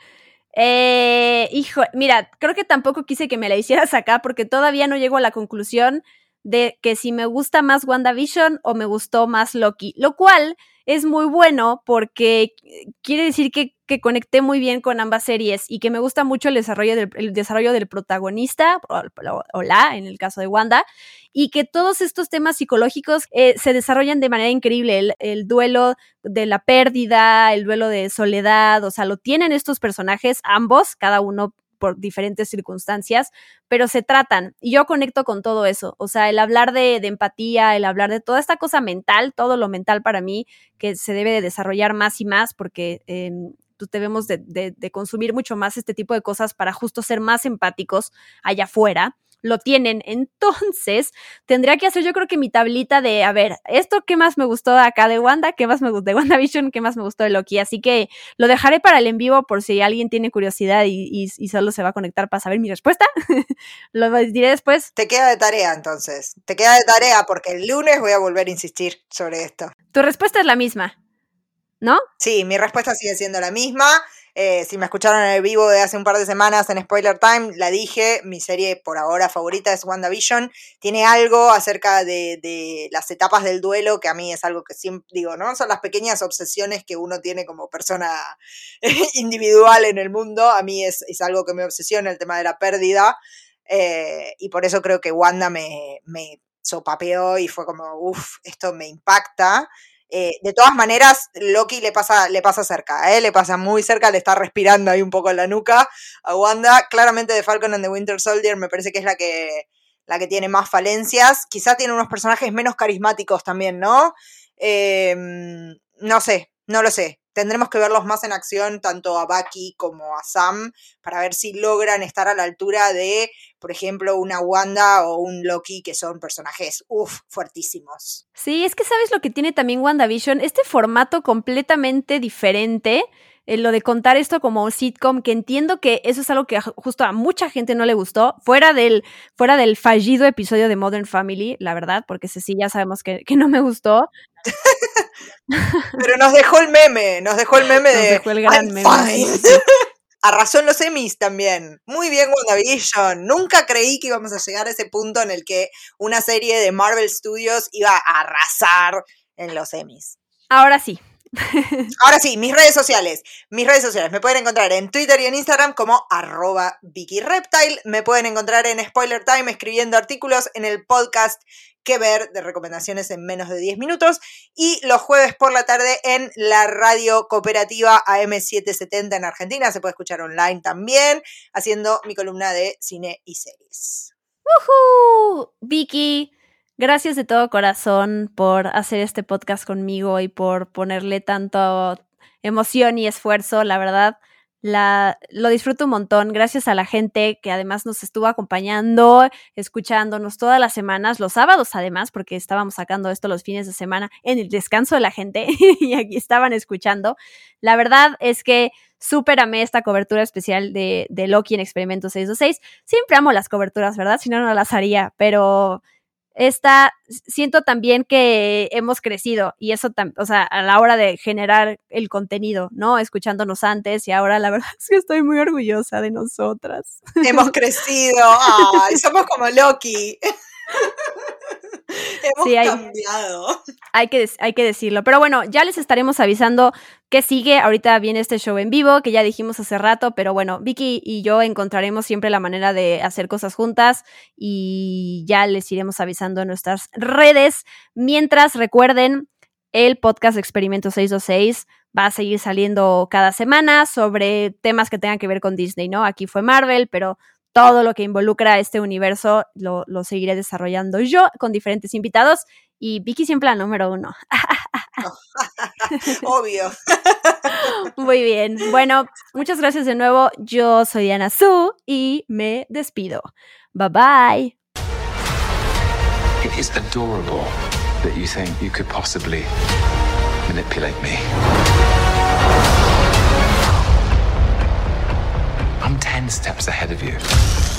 eh, hijo, mira, creo que tampoco quise que me la hicieras acá porque todavía no llego a la conclusión de que si me gusta más WandaVision o me gustó más Loki, lo cual es muy bueno porque quiere decir que, conecté muy bien con ambas series y que me gusta mucho el desarrollo del, el desarrollo del protagonista, o, la, en el caso de Wanda, y que todos estos temas psicológicos eh, se desarrollan de manera increíble. El, el, duelo de la pérdida, el duelo de soledad, o sea, lo tienen estos personajes, ambos, cada uno por diferentes circunstancias, pero se tratan. Y yo conecto con todo eso. O sea, el hablar de, empatía, el hablar de toda esta cosa mental, todo lo mental para mí, que se debe de desarrollar más y más, porque eh, debemos de, de, consumir mucho más este tipo de cosas para justo ser más empáticos allá afuera lo tienen. Entonces, (laughs) tendría que hacer yo creo que mi tablita de, a ver, esto qué más me gustó acá de Wanda, qué más me gustó de WandaVision, qué más me gustó de Loki. Así que lo dejaré para el en vivo por si alguien tiene curiosidad y, solo se va a conectar para saber mi respuesta. (laughs) lo diré después. Te queda de tarea entonces. Te queda de tarea porque el lunes voy a volver a insistir sobre esto. Tu respuesta es la misma. ¿No? Sí, mi respuesta sigue siendo la misma. Eh, si me escucharon en el vivo de hace un par de semanas en Spoiler Time, la dije, mi serie por ahora favorita es WandaVision. Tiene algo acerca de, las etapas del duelo, que a mí es algo que siempre digo, ¿no? Son las pequeñas obsesiones que uno tiene como persona (laughs) individual en el mundo. A mí es, es algo que me obsesiona el tema de la pérdida. Eh, y por eso creo que Wanda me, me sopapeó y fue como, uff, esto me impacta. Eh, de todas maneras, Loki le pasa, le pasa cerca, ¿eh? le pasa muy cerca, le está respirando ahí un poco en la nuca a Wanda. Claramente de Falcon and the Winter Soldier me parece que es la que, la que tiene más falencias. Quizá tiene unos personajes menos carismáticos también, ¿no? Em, no sé, no lo sé. Tendremos que verlos más en acción, tanto a Bucky como a Sam, para ver si logran estar a la altura de, por ejemplo, una Wanda o un Loki, que son personajes, uff, fuertísimos. Sí, es que sabes lo que tiene también WandaVision, este formato completamente diferente. Eh, lo de contar esto como un sitcom, que entiendo que eso es algo que justo a mucha gente no le gustó, fuera del, fuera del fallido episodio de Modern Family, la verdad, porque ese sí ya sabemos que, que no me gustó. (laughs) Pero nos dejó el meme, nos dejó el meme de. Dejó el gran meme. Arrasó (laughs) en los Emmys también. Muy bien, WandaVision. Nunca creí que íbamos a llegar a ese punto en el que una serie de Marvel Studios iba a arrasar en los Emmys. Ahora sí, (laughs) Ahora sí, mis redes sociales. Mis redes sociales me pueden encontrar en Twitter y en Instagram como arroba VickyReptile. Me pueden encontrar en Spoiler Time escribiendo artículos en el podcast que ver de recomendaciones en menos de 10 minutos. Y los jueves por la tarde en la radio cooperativa AM770 en Argentina. Se puede escuchar online también, haciendo mi columna de cine y series. ¡Woohoo! Vicky. Gracias de todo corazón por hacer este podcast conmigo y por ponerle tanto emoción y esfuerzo, la verdad. La, lo disfruto un montón. Gracias a la gente que además nos estuvo acompañando, escuchándonos todas las semanas, los sábados además, porque estábamos sacando esto los fines de semana en el descanso de la gente (laughs) y aquí estaban escuchando. La verdad es que súper amé esta cobertura especial de, de Loki en Experimento 626. Siempre amo las coberturas, ¿verdad? Si no, no las haría, pero esta, siento también que hemos crecido y eso, o sea, a la hora de generar el contenido, ¿no? Escuchándonos antes y ahora la (laughs) verdad es que estoy muy orgullosa de nosotras. Hemos crecido, ay, somos como Loki. (laughs) (laughs) Hemos sí, hay, cambiado. Hay que, hay que decirlo. Pero bueno, ya les estaremos avisando qué sigue. Ahorita viene este show en vivo, que ya dijimos hace rato, pero bueno, Vicky y yo encontraremos siempre la manera de hacer cosas juntas y ya les iremos avisando en nuestras redes. Mientras, recuerden, el podcast Experimento 626 va a seguir saliendo cada semana sobre temas que tengan que ver con Disney, ¿no? Aquí fue Marvel, pero todo lo que involucra este universo lo, lo seguiré desarrollando yo con diferentes invitados y Vicky siempre la número uno. (laughs) Obvio. (laughs) Muy bien. Bueno, muchas gracias de nuevo. Yo soy Diana Su y me despido. Bye bye. It is adorable that you think you could possibly manipulate me. I'm 10 steps ahead of you.